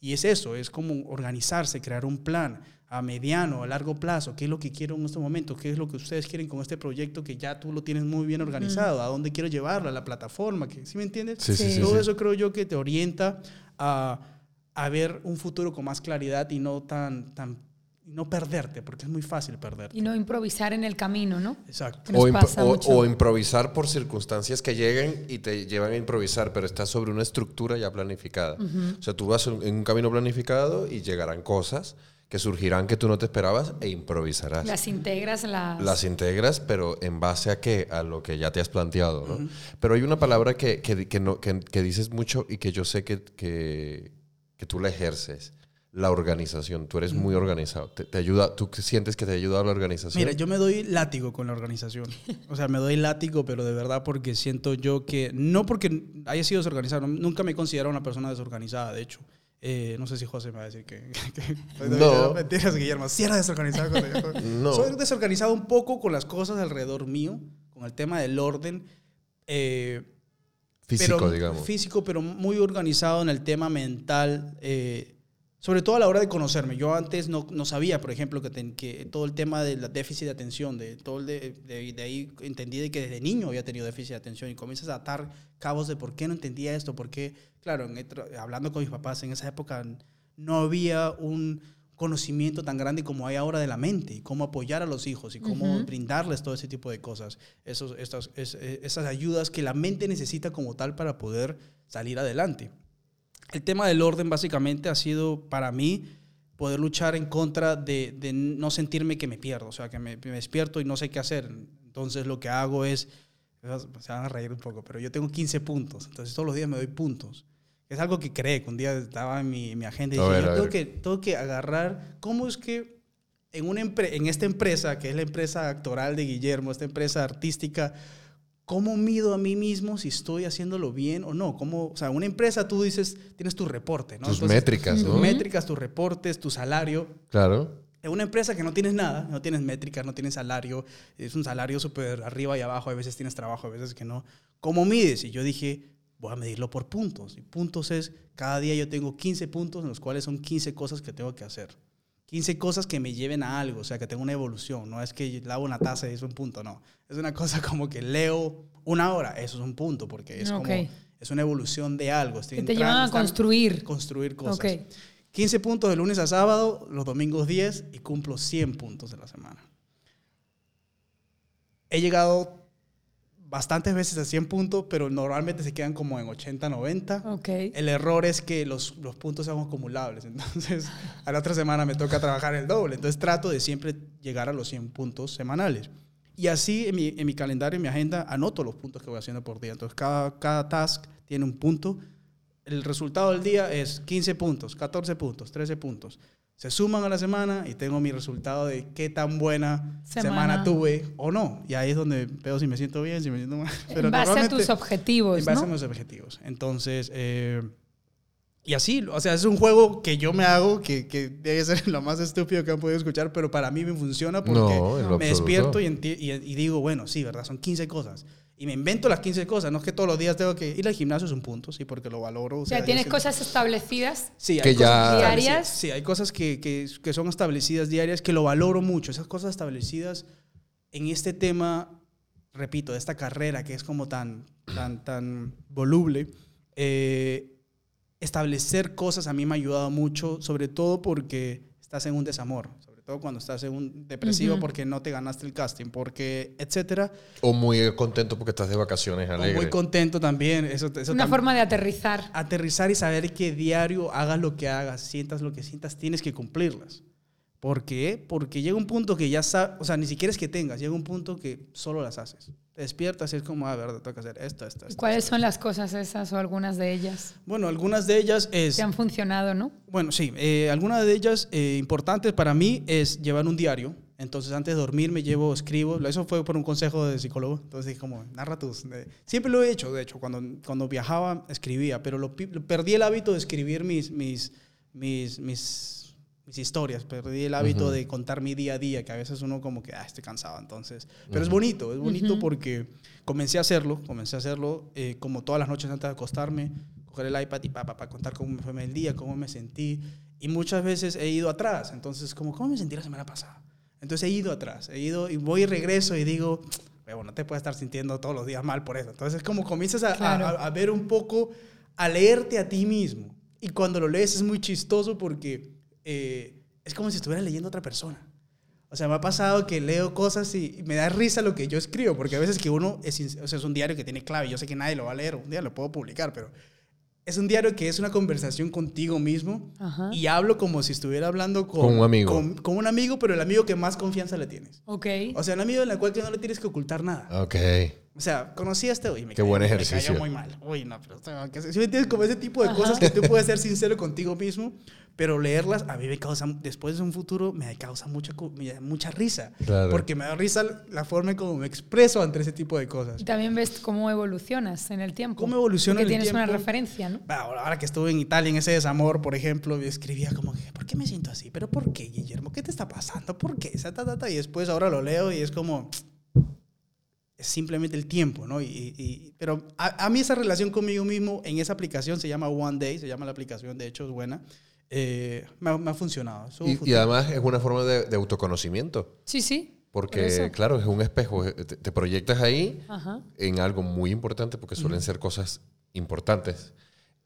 Y es eso, es como organizarse, crear un plan a mediano, a largo plazo, qué es lo que quiero en este momento, qué es lo que ustedes quieren con este proyecto que ya tú lo tienes muy bien organizado, a dónde quiero llevarlo, a la plataforma, que, ¿sí me entiendes? Todo eso creo yo que te orienta a, a, ver un futuro con más claridad y no tan, tan no perderte, porque es muy fácil perderte. Y no improvisar en el camino, ¿no? Exacto. O, improvisar por circunstancias que lleguen y te llevan a improvisar, pero estás sobre una estructura ya planificada. O sea, tú vas en un camino planificado y llegarán cosas que surgirán que tú no te esperabas e improvisarás. Las integras, las... Las integras, pero en base a qué? A lo que ya te has planteado, ¿no? Pero hay una palabra que, que, no, que, dices mucho y que yo sé que, que, que tú la ejerces la organización. Tú eres muy organizado. Te, ayuda, ¿Tú sientes que te ayuda a la organización? Mira, yo me doy látigo con la organización. O sea, me doy látigo, pero de verdad porque siento yo que, no porque haya sido desorganizado, nunca me considero una persona desorganizada, de hecho. Eh, no sé si José me va a decir que... no. Mentiras, Guillermo. Sí era desorganizado. no. Soy desorganizado un poco con las cosas alrededor mío, con el tema del orden. Eh, físico, digamos. Físico, pero muy organizado en el tema mental. Eh, sobre todo a la hora de conocerme. Yo antes no, no sabía, por ejemplo, que, que, todo el tema del déficit de atención, de, todo el de, de, ahí entendí de que desde niño había tenido déficit de atención y comienzas a atar cabos de por qué no entendía esto, por qué, claro, hablando con mis papás en esa época no había un conocimiento tan grande como hay ahora de la mente y cómo apoyar a los hijos y cómo brindarles todo ese tipo de cosas, esos, estas, esas ayudas que la mente necesita como tal para poder salir adelante el tema del orden básicamente ha sido para mí poder luchar en contra de, no sentirme que me pierdo, o sea, que me, despierto y no sé qué hacer. Entonces lo que hago es, se van a reír un poco, pero yo tengo 15 puntos, entonces todos los días me doy puntos. Es algo que creé, que un día estaba en mi, agenda y dije, yo tengo, que, tengo que agarrar, ¿cómo es que en, una en esta empresa, que es la empresa actoral de Guillermo, esta empresa artística, ¿Cómo mido a mí mismo si estoy haciéndolo bien o no? ¿Cómo, o sea, una empresa tú dices, tienes tu reporte, ¿no? Tus métricas, ¿no? Tus métricas, tus reportes, tu salario. Claro. En una empresa que no tienes nada, no tienes métricas, no tienes salario, es un salario súper arriba y abajo, a veces tienes trabajo, a veces que no. ¿Cómo mides? Y yo dije, voy a medirlo por puntos. Y puntos es, cada día yo tengo 15 puntos en los cuales son 15 cosas que tengo que hacer. 15 cosas que me lleven a algo, o sea, que tenga una evolución. No es que lavo una taza y es un punto, no. Es una cosa como que leo una hora, eso es un punto, porque es como, es una evolución de algo. Estoy que te llevan a construir. Construir cosas. 15 puntos de lunes a sábado, los domingos 10 y cumplo 100 puntos de la semana. He llegado bastantes veces a 100 puntos, pero normalmente se quedan como en 80, 90. Okay. El error es que los, los puntos son acumulables. Entonces, a la otra semana me toca trabajar el doble. Entonces, trato de siempre llegar a los 100 puntos semanales. Y así en mi, en mi calendario, en mi agenda, anoto los puntos que voy haciendo por día. Entonces, cada, cada task tiene un punto. El resultado del día es 15 puntos, 14 puntos, 13 puntos se suman a la semana y tengo mi resultado de qué tan buena semana, tuve o no. Y ahí es donde veo si me siento bien, si me siento mal. Pero en base a tus objetivos. En base a mis objetivos. Entonces, eh, y así, o sea, es un juego que yo me hago, que, que debe ser lo más estúpido que han podido escuchar, pero para mí me funciona porque No, me absoluto. despierto y, y- y digo, bueno, sí, ¿verdad? Son 15 cosas. Y me invento las 15 cosas, no es que todos los días tengo que ir al gimnasio, es un punto, sí, porque lo valoro. O sea, yo tienes cosas establecidas. Sí, que hay cosas ya- Diarias. Sí, hay cosas que, que, que son establecidas diarias que lo valoro mucho. Esas cosas establecidas en este tema, repito, de esta carrera que es como tan, tan, tan voluble, eh, establecer cosas a mí me ha ayudado mucho, sobre todo porque estás en un desamor, todo cuando estás en un depresivo Ujú. porque no te ganaste el casting, porque, etcétera. O muy contento porque estás de vacaciones O alegre. muy contento también. Eso, eso Una tam- forma de aterrizar. aterrizar y saber que diario hagas lo que hagas, sientas lo que sientas, tienes que cumplirlas. ¿Por qué? Porque llega un punto que ya sabes, o sea, ni siquiera es que tengas, llega un punto que solo las haces. Te despiertas y es como, a ver, tengo que hacer esto, esto, esto. ¿Cuáles esto, son esto. las cosas esas o algunas de ellas Bueno, algunas de ellas es, que han funcionado, no? bueno, sí, eh, algunas de ellas eh, importantes para mí es llevar un diario. Entonces, antes de dormir me llevo, escribo. Eso fue por un consejo de psicólogo. Entonces, dije como, narra tus... Siempre lo he hecho, de hecho. Cuando, cuando viajaba, escribía. Pero lo- perdí el hábito de escribir mis, mis, mis, mis, mis historias. Perdí el hábito Ujú. de contar mi día a día, que a veces uno como que, ah, estoy cansado. Entonces, pero es Ujú. bonito, es bonito Ujú. porque comencé a hacerlo. Comencé a hacerlo eh, como todas las noches antes de acostarme. Coger el iPad y para contar cómo me fue el día, cómo me sentí. Y muchas veces he ido atrás. Entonces, como, ¿cómo me sentí la semana pasada? Entonces he ido atrás, he ido y voy y regreso y digo, "Huevo, no te puedes estar sintiendo todos los días mal por eso. Entonces es como comienzas a, a- Claro. a- a ver un poco, a leerte a ti mismo. Y cuando lo lees es muy chistoso porque eh, es como si estuviera leyendo a otra persona. O sea, me ha pasado que leo cosas y me da risa lo que yo escribo, porque a veces que uno es, o sea, es un diario que tiene clave, yo sé que nadie lo va a leer, un día lo puedo publicar, pero es un diario que es una conversación contigo mismo Ajá. y hablo como si estuviera hablando con, Con un amigo. Con, con un amigo, pero el amigo que más confianza le tienes. Ok. O sea, un amigo en el cual que no le tienes que ocultar nada. Ok. O sea, conocí a este y me Qué cayó- buen me ejercicio. cayó muy mal. Uy, no, pero si me entiendes como ese tipo de Ajá. cosas que tú puedes ser sincero contigo mismo, pero leerlas a mí me causa, después de un futuro, me causa mucha, mucha risa. Claro. Porque me da risa la forma en cómo me expreso ante ese tipo de cosas. Y también ves cómo evolucionas en el tiempo. ¿Cómo evoluciona Porque en el tienes una tiempo? referencia, ¿no? Ahora ahora que estuve en Italia en ese desamor, por ejemplo, escribía como, ¿por qué me siento así? ¿Pero por qué, Guillermo? ¿Qué te está pasando? ¿Por qué? Y después ahora lo leo y es como, es simplemente el tiempo, ¿no? Y, y- pero a, a mí esa relación conmigo mismo en esa aplicación se llama One Day, se llama la aplicación, de hecho es buena, eh, me, ha, me ha funcionado. Eso Y, y además es una forma de, de autoconocimiento. Sí, sí. Por Porque, eso. claro, es un espejo. Te, te proyectas ahí Ajá. en algo muy importante porque suelen ser cosas importantes.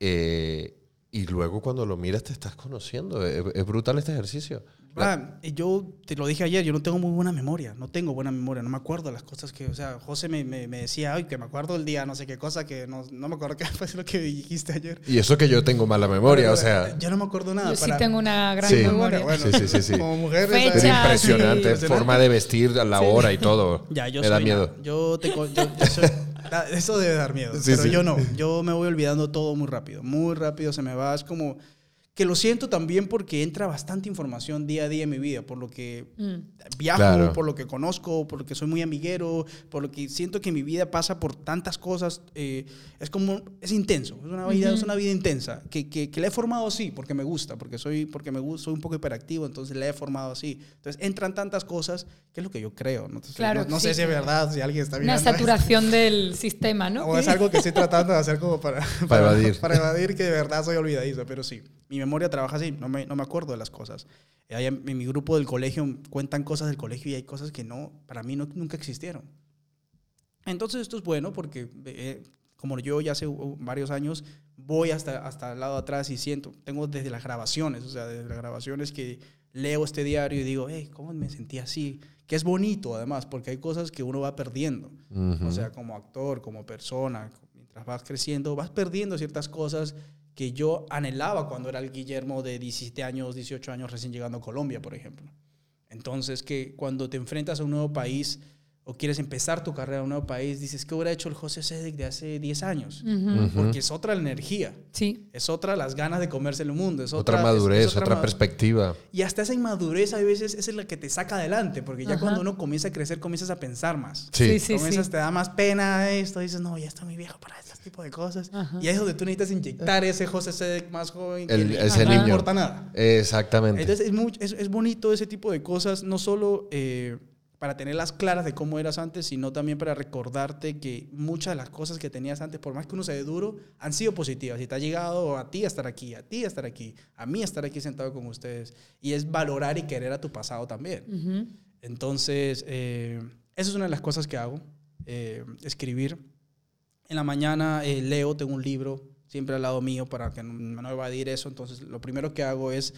Eh, y luego cuando lo miras te estás conociendo. Es, es brutal este ejercicio. Ah, y yo te lo dije ayer, yo no tengo muy buena memoria, no tengo buena memoria, no me acuerdo de las cosas que, o sea, José me, me, me decía, ay, que me acuerdo el día, no sé qué cosa, que no, no me acuerdo qué fue lo que dijiste ayer. Y eso que yo tengo mala memoria, o sea, Yo no me acuerdo nada. Yo sí para- tengo una gran Sí. memoria. Bueno, Sí, sí, sí, sí. Como mujer, Fecha, es impresionante. sí. Forma de vestir a la Sí. hora y todo. Ya, yo Me da soy miedo. nada. Yo te yo, yo soy- da- eso debe dar miedo. Sí, pero sí. yo no. Yo me voy olvidando todo muy rápido. Muy rápido se me va. Es como que lo siento también porque entra bastante información día a día en mi vida, por lo que Mm. viajo, Claro. por lo que conozco, por lo que soy muy amiguero, por lo que siento que mi vida pasa por tantas cosas. eh, es como, es intenso, es una vida, es una vida intensa, que, que, que la he formado así, porque me gusta, porque soy, porque me gusta, soy un poco hiperactivo, entonces la he formado así. Entonces entran tantas cosas, que es lo que yo creo. No, Entonces, Claro, no, no sí. sé si es verdad, si alguien está Una mirando esto. saturación del sistema, ¿no? O es algo que estoy tratando de hacer como para, Para evadir. Para evadir que de verdad soy olvidadizo, pero sí. Mi memoria trabaja así, no me, no me acuerdo de las cosas. Eh, ahí en, en mi grupo del colegio cuentan cosas del colegio y hay cosas que no, para mí no, nunca existieron. Entonces esto es bueno porque eh, como yo ya hace uh, varios años voy hasta, hasta el lado de atrás y siento, tengo desde las grabaciones, o sea, desde las grabaciones que leo este diario y digo, hey, ¿cómo me sentí así? Que es bonito además, porque hay cosas que uno va perdiendo. Ujú. O sea, como actor, como persona, mientras vas creciendo, vas perdiendo ciertas cosas que yo anhelaba cuando era el Guillermo de 17 años, 18 años recién llegando a Colombia, por ejemplo. Entonces, que cuando te enfrentas a un nuevo país, o quieres empezar tu carrera en un nuevo país, dices, ¿qué hubiera hecho el José Cedric de hace 10 años? Porque es otra la energía, Sí. es otra las ganas de comerse el mundo, es Otra, madurez, es otra perspectiva. Y hasta esa inmadurez a veces es la que te saca adelante, porque ya Ajá. cuando uno comienza a crecer, comienzas a pensar más. Sí. Sí, sí. comienzas, te da más pena esto, dices, no, ya estoy muy viejo para este tipo de cosas. Ajá. Y ahí es donde tú necesitas inyectar ese José Cedric más joven que El- ni- ese no niño. importa nada. Exactamente. Entonces es, muy- es, es bonito ese tipo de cosas, no solo eh, para tenerlas claras de cómo eras antes, sino también para recordarte que muchas de las cosas que tenías antes, por más que uno se dé duro, han sido positivas. Y te ha llegado a ti a estar aquí, a ti a estar aquí, a mí a estar aquí sentado con ustedes. Y es valorar y querer a tu pasado también. Ujú. Entonces, eh, esa es una de las cosas que hago, eh, escribir. En la mañana eh, leo, tengo un libro siempre al lado mío para que no, no evadir eso. Entonces, lo primero que hago es,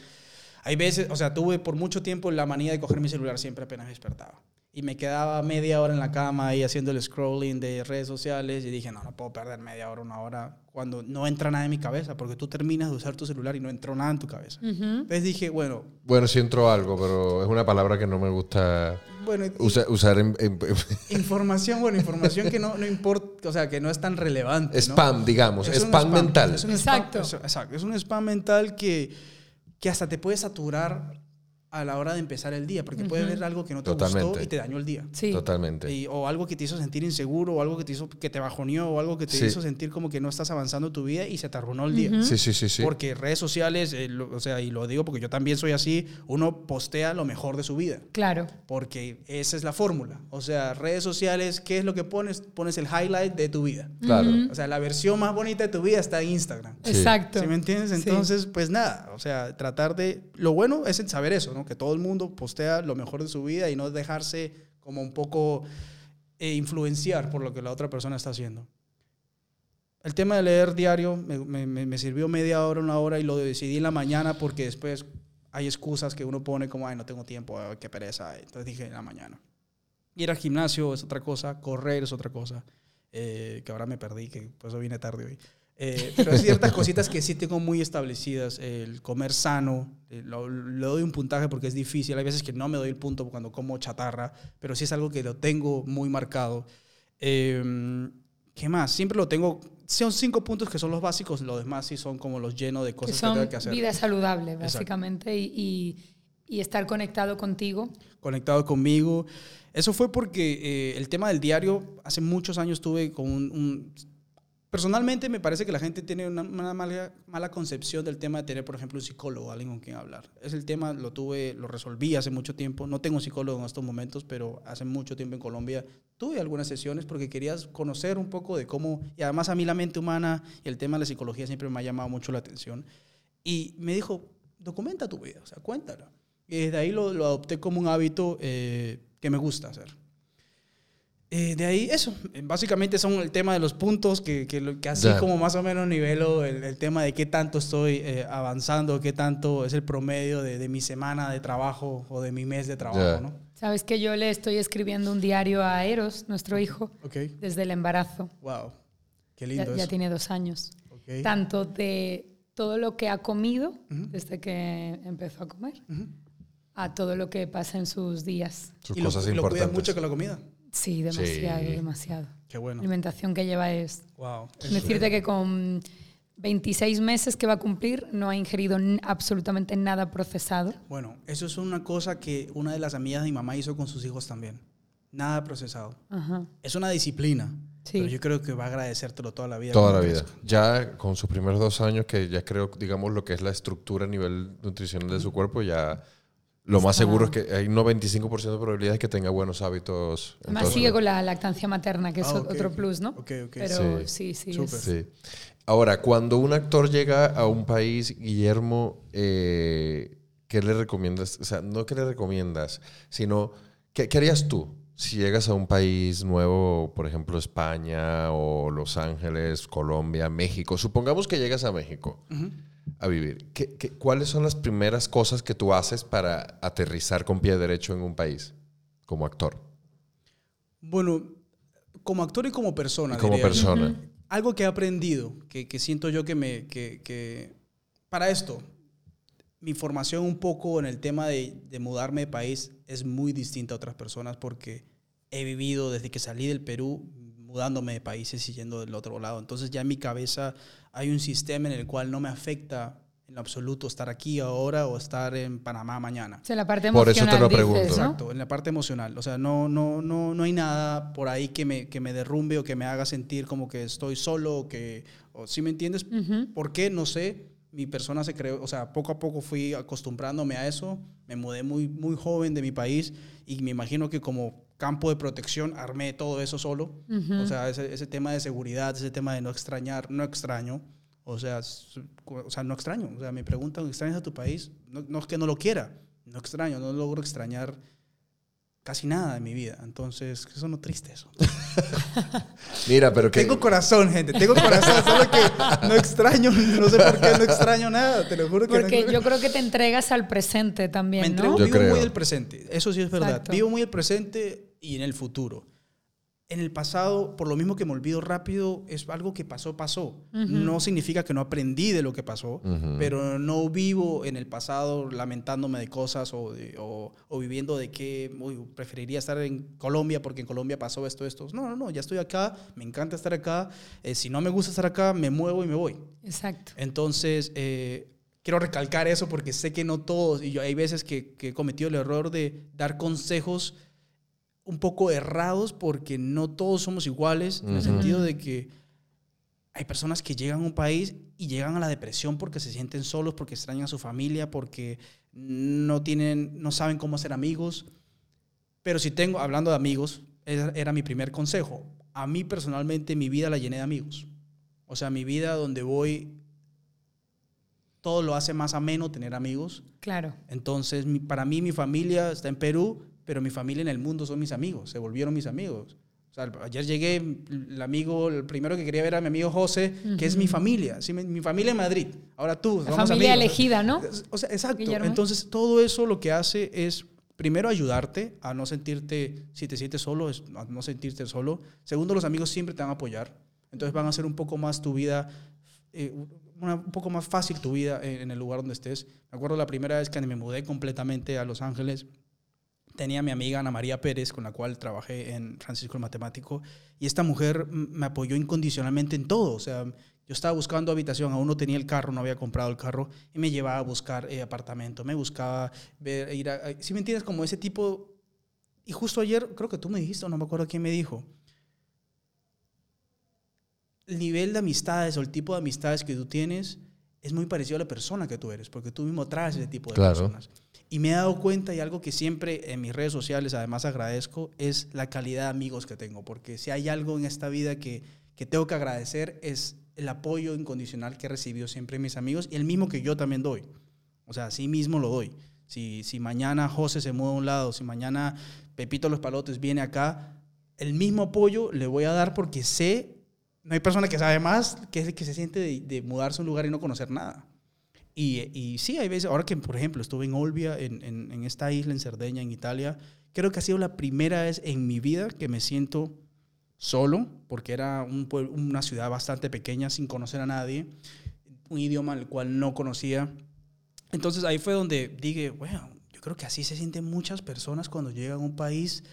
hay veces, o sea, tuve por mucho tiempo la manía de coger mi celular siempre apenas despertaba. Y me quedaba media hora en la cama ahí haciendo el scrolling de redes sociales y dije, no, no puedo perder media hora, una hora, cuando no entra nada en mi cabeza, porque tú terminas de usar tu celular y no entró nada en tu cabeza. Ujú. Entonces dije, bueno, Bueno, sí entró algo, pero es una palabra que no me gusta bueno, usa- usar en, en- Información, bueno, información que no, no importa, o sea, que no es tan relevante. ¿no? spam, digamos, Es un spam, mental. Es un Exacto. Spam, es- exacto. Es un spam mental que, que hasta te puede saturar a la hora de empezar el día, porque puedes ver algo que no te gustó y te dañó el día. Sí. Totalmente. Y- o algo que te hizo sentir inseguro, o algo que te hizo que te bajoneó, o algo que te Sí. hizo sentir como que no estás avanzando tu vida y se te arruinó el día. Sí, sí, sí, sí. Porque redes sociales, eh, lo- o sea, y lo digo porque yo también soy así, uno postea lo mejor de su vida Claro. porque esa es la fórmula. O sea, redes sociales, ¿qué es lo que pones? Pones el highlight de tu vida. Claro. O sea, la versión más bonita de tu vida está en Instagram. Sí. Exacto. ¿Sí me entiendes? Sí. Entonces, pues nada, o sea, tratar de... Lo bueno es saber eso, ¿no? Que todo el mundo postea lo mejor de su vida y no dejarse como un poco eh, influenciar por lo que la otra persona está haciendo. El tema de leer diario me, me- me- sirvió media hora, una hora y lo decidí en la mañana porque después hay excusas que uno pone como, ay, no tengo tiempo, ay, qué pereza. Entonces dije en la mañana. Ir al gimnasio es otra cosa, correr es otra cosa, eh, que ahora me perdí, que por eso vine tarde hoy. Eh, pero hay ciertas cositas que sí tengo muy establecidas. El comer sano, eh, lo- le doy un puntaje porque es difícil. Hay veces que no me doy el punto cuando como chatarra, pero sí es algo que lo tengo muy marcado. Eh, ¿Qué más? Siempre lo tengo. Son cinco puntos que son los básicos, los demás sí son como los llenos de Que cosas que, son tengo que hacer. vida saludable, básicamente, y, y- y estar conectado contigo. conectado conmigo. Eso fue porque eh, el tema del diario, hace muchos años tuve con un, un- Personalmente me parece que la gente tiene una, mala, concepción del tema de tener, por ejemplo, un psicólogo, alguien con quien hablar. Es el tema, lo tuve, lo resolví hace mucho tiempo. No tengo un psicólogo en estos momentos, pero hace mucho tiempo en Colombia tuve algunas sesiones porque querías conocer un poco de cómo... Y además a mí la mente humana y el tema de la psicología siempre me ha llamado mucho la atención. Y me dijo, documenta tu vida, o sea, cuéntala. Y desde ahí lo, lo adopté como un hábito eh, que me gusta hacer. Eh, de ahí, eso. Eh, Básicamente son el tema de los puntos, que, que, lo- que así Ya. como más o menos nivelo el, el tema de qué tanto estoy eh, avanzando, qué tanto es el promedio de, de mi semana de trabajo o de mi mes de trabajo, Ya. ¿no? Sabes que yo le estoy escribiendo un diario a Eros, nuestro hijo, desde el embarazo. Wow. Qué Ya, lindo ya eso. tiene dos años. Tanto de todo lo que ha comido desde que empezó a comer, a todo lo que pasa en sus días. Sus y lo, cosas lo importantes. mucho con la comida. Sí, demasiado, Sí. demasiado. Qué bueno. La alimentación que lleva es... Wow. Decirte que con 26 meses que va a cumplir no ha ingerido absolutamente nada procesado. Bueno, eso es una cosa que una de las amigas de mi mamá hizo con sus hijos también. Nada procesado. Ajá. Es una disciplina. Sí. Pero yo creo que va a agradecértelo toda la vida. Toda la vida. Ya con sus primeros dos años, que ya creo, digamos, lo que es la estructura a nivel nutricional de su cuerpo, ya lo más seguro es que hay un 95% de probabilidades que tenga buenos hábitos. Además su- sigue con la lactancia materna, que es Ah, o- ok, otro plus, ¿no? Ok, ok. Pero sí, sí, es- Sí. Ahora, cuando un actor llega a un país, Guillermo, eh, ¿qué le recomiendas? O sea, no qué le recomiendas, sino ¿qué, qué harías tú si llegas a un país nuevo, por ejemplo, España o Los Ángeles, Colombia, México? Supongamos que llegas a México Ujú. A vivir. ¿Qué, qué- cuáles son las primeras cosas que tú haces para aterrizar con pie derecho en un país como actor? Bueno, como actor y como persona. Como diría yo. persona. Algo que he aprendido, que, que siento yo que me... Que, que- para esto, mi formación un poco en el tema de, de mudarme de país es muy distinta a otras personas porque he vivido desde que salí del Perú, mudándome de países y yendo del otro lado. Entonces ya en mi cabeza hay un sistema en el cual no me afecta en absoluto estar aquí ahora o estar en Panamá mañana. O sea, la parte Por eso te emocional, lo dices, pregunto. ¿no? Exacto, en la parte emocional. O sea, no, no, no, no hay nada por ahí que me, que me derrumbe o que me haga sentir como que estoy solo o que, o, ¿sí me entiendes? Ujú. ¿Por qué? No sé. Mi persona se creó, o sea, poco a poco fui acostumbrándome a eso. Me mudé muy, muy joven de mi país y me imagino que como campo de protección armé todo eso solo. O sea, ese, ese tema de seguridad, ese tema de no extrañar, no extraño. O sea, o sea, no extraño. O sea, me preguntan, ¿extrañas a tu país? No, no es que no lo quiera, no extraño, no logro extrañar casi nada de mi vida. Entonces, eso no triste eso. Mira, pero que... Tengo corazón, gente, tengo corazón, solo que no extraño, no sé por qué no extraño nada, te lo juro que no Porque yo creo que te entregas al presente Me también, entrego, ¿no? Yo vivo creo. muy del presente, eso sí es verdad. Exacto. Vivo muy el presente y en el futuro. En el pasado, por lo mismo que me olvido rápido, es algo que pasó, pasó. No significa que no aprendí de lo que pasó, Ujú. pero no vivo en el pasado lamentándome de cosas o, de- o- o viviendo de que uy, preferiría estar en Colombia porque en Colombia pasó esto, esto. No, no, no, ya estoy acá, me encanta estar acá. eh, si no me gusta estar acá, me muevo y me voy. Exacto. Entonces, eh, quiero recalcar eso porque sé que no todos, y yo hay veces que, que he cometido el error de dar consejos un poco errados porque no todos somos iguales, en el sentido de que hay personas que llegan a un país y llegan a la depresión porque se sienten solos, porque extrañan a su familia, porque no tienen, no saben cómo hacer amigos. Pero si tengo, hablando de amigos, era, era mi primer consejo. A mí personalmente mi vida la llené de amigos. O sea, mi vida donde voy, todo lo hace más ameno tener amigos. Claro. Entonces, mi- para mí mi familia está en Perú, pero mi familia en el mundo son mis amigos, se volvieron mis amigos. O sea, ayer llegué, el amigo, el primero que quería ver era mi amigo José, que es mi familia, ¿sí? mi, mi familia en Madrid. Ahora tú, La familia amigos. elegida, ¿no? O sea, exacto. Guillermo. Entonces, todo eso lo que hace es, primero, ayudarte a no sentirte, si te sientes solo, a no sentirte solo. Segundo, los amigos siempre te van a apoyar. Entonces, van a hacer un poco más tu vida, eh, una- un poco más fácil tu vida en, en el lugar donde estés. Me acuerdo la primera vez que me mudé completamente a Los Ángeles. Tenía a mi amiga Ana María Pérez, con la cual trabajé en Francisco el Matemático, y esta mujer me apoyó incondicionalmente en todo. O sea, yo estaba buscando habitación, aún no tenía el carro, no había comprado el carro, y me llevaba a buscar eh, apartamento, me buscaba ver, ir a... Si me entiendes, como ese tipo... Y justo ayer, creo que tú me dijiste, no me acuerdo quién me dijo, el nivel de amistades o el tipo de amistades que tú tienes es muy parecido a la persona que tú eres, porque tú mismo traes ese tipo de Claro. personas. Y me he dado cuenta y algo que siempre en mis redes sociales además agradezco es la calidad de amigos que tengo, porque si hay algo en esta vida que, que tengo que agradecer es el apoyo incondicional que he recibido siempre mis amigos y el mismo que yo también doy. O sea, sí mismo lo doy. Si, si mañana José se mueve a un lado, si mañana Pepito Los Palotes viene acá, el mismo apoyo le voy a dar porque sé, no hay persona que sabe más que es el que se siente de, de mudarse a un lugar y no conocer nada. Y, y sí, hay veces, ahora que por ejemplo estuve en Olbia, en, en, en esta isla, en Cerdeña, en Italia, creo que ha sido la primera vez en mi vida que me siento solo, porque era un pueblo- una ciudad bastante pequeña, sin conocer a nadie, un idioma el cual no conocía. Entonces ahí fue donde dije, bueno, yo creo que así se sienten muchas personas cuando llegan a un país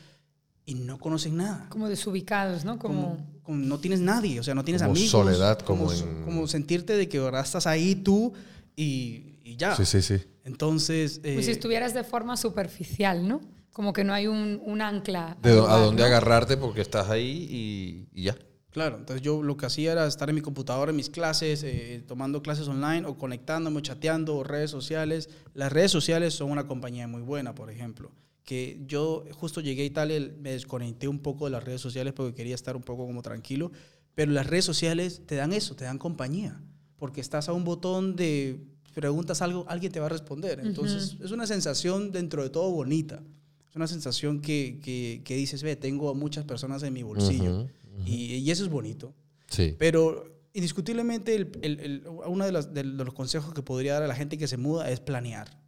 y no conocen nada. Como desubicados, ¿no? Como, Como, como no tienes nadie, o sea, no tienes Como amigos. soledad, como so- en- como sentirte de que ahora estás ahí tú y, y ya. Sí, sí, sí. Entonces, como si eh, estuvieras de forma superficial, ¿no? Como que no hay un, un ancla. De a dónde ¿no? agarrarte porque estás ahí y, y ya. Claro, entonces yo lo que hacía era estar en mi computadora, en mis clases, eh, tomando clases online o conectándome, o chateando, o redes sociales. Las redes sociales son una compañía muy buena, por ejemplo. Que yo justo llegué a Italia, me desconecté un poco de las redes sociales porque quería estar un poco como tranquilo. Pero las redes sociales te dan eso, te dan compañía. Porque estás a un botón de preguntas algo, alguien te va a responder. Entonces es una sensación dentro de todo bonita. Es una sensación que, que, que dices, ve, tengo a muchas personas en mi bolsillo. Y, y eso es bonito. Sí. Pero indiscutiblemente el, el- el- uno de los, de los consejos que podría dar a la gente que se muda es planear.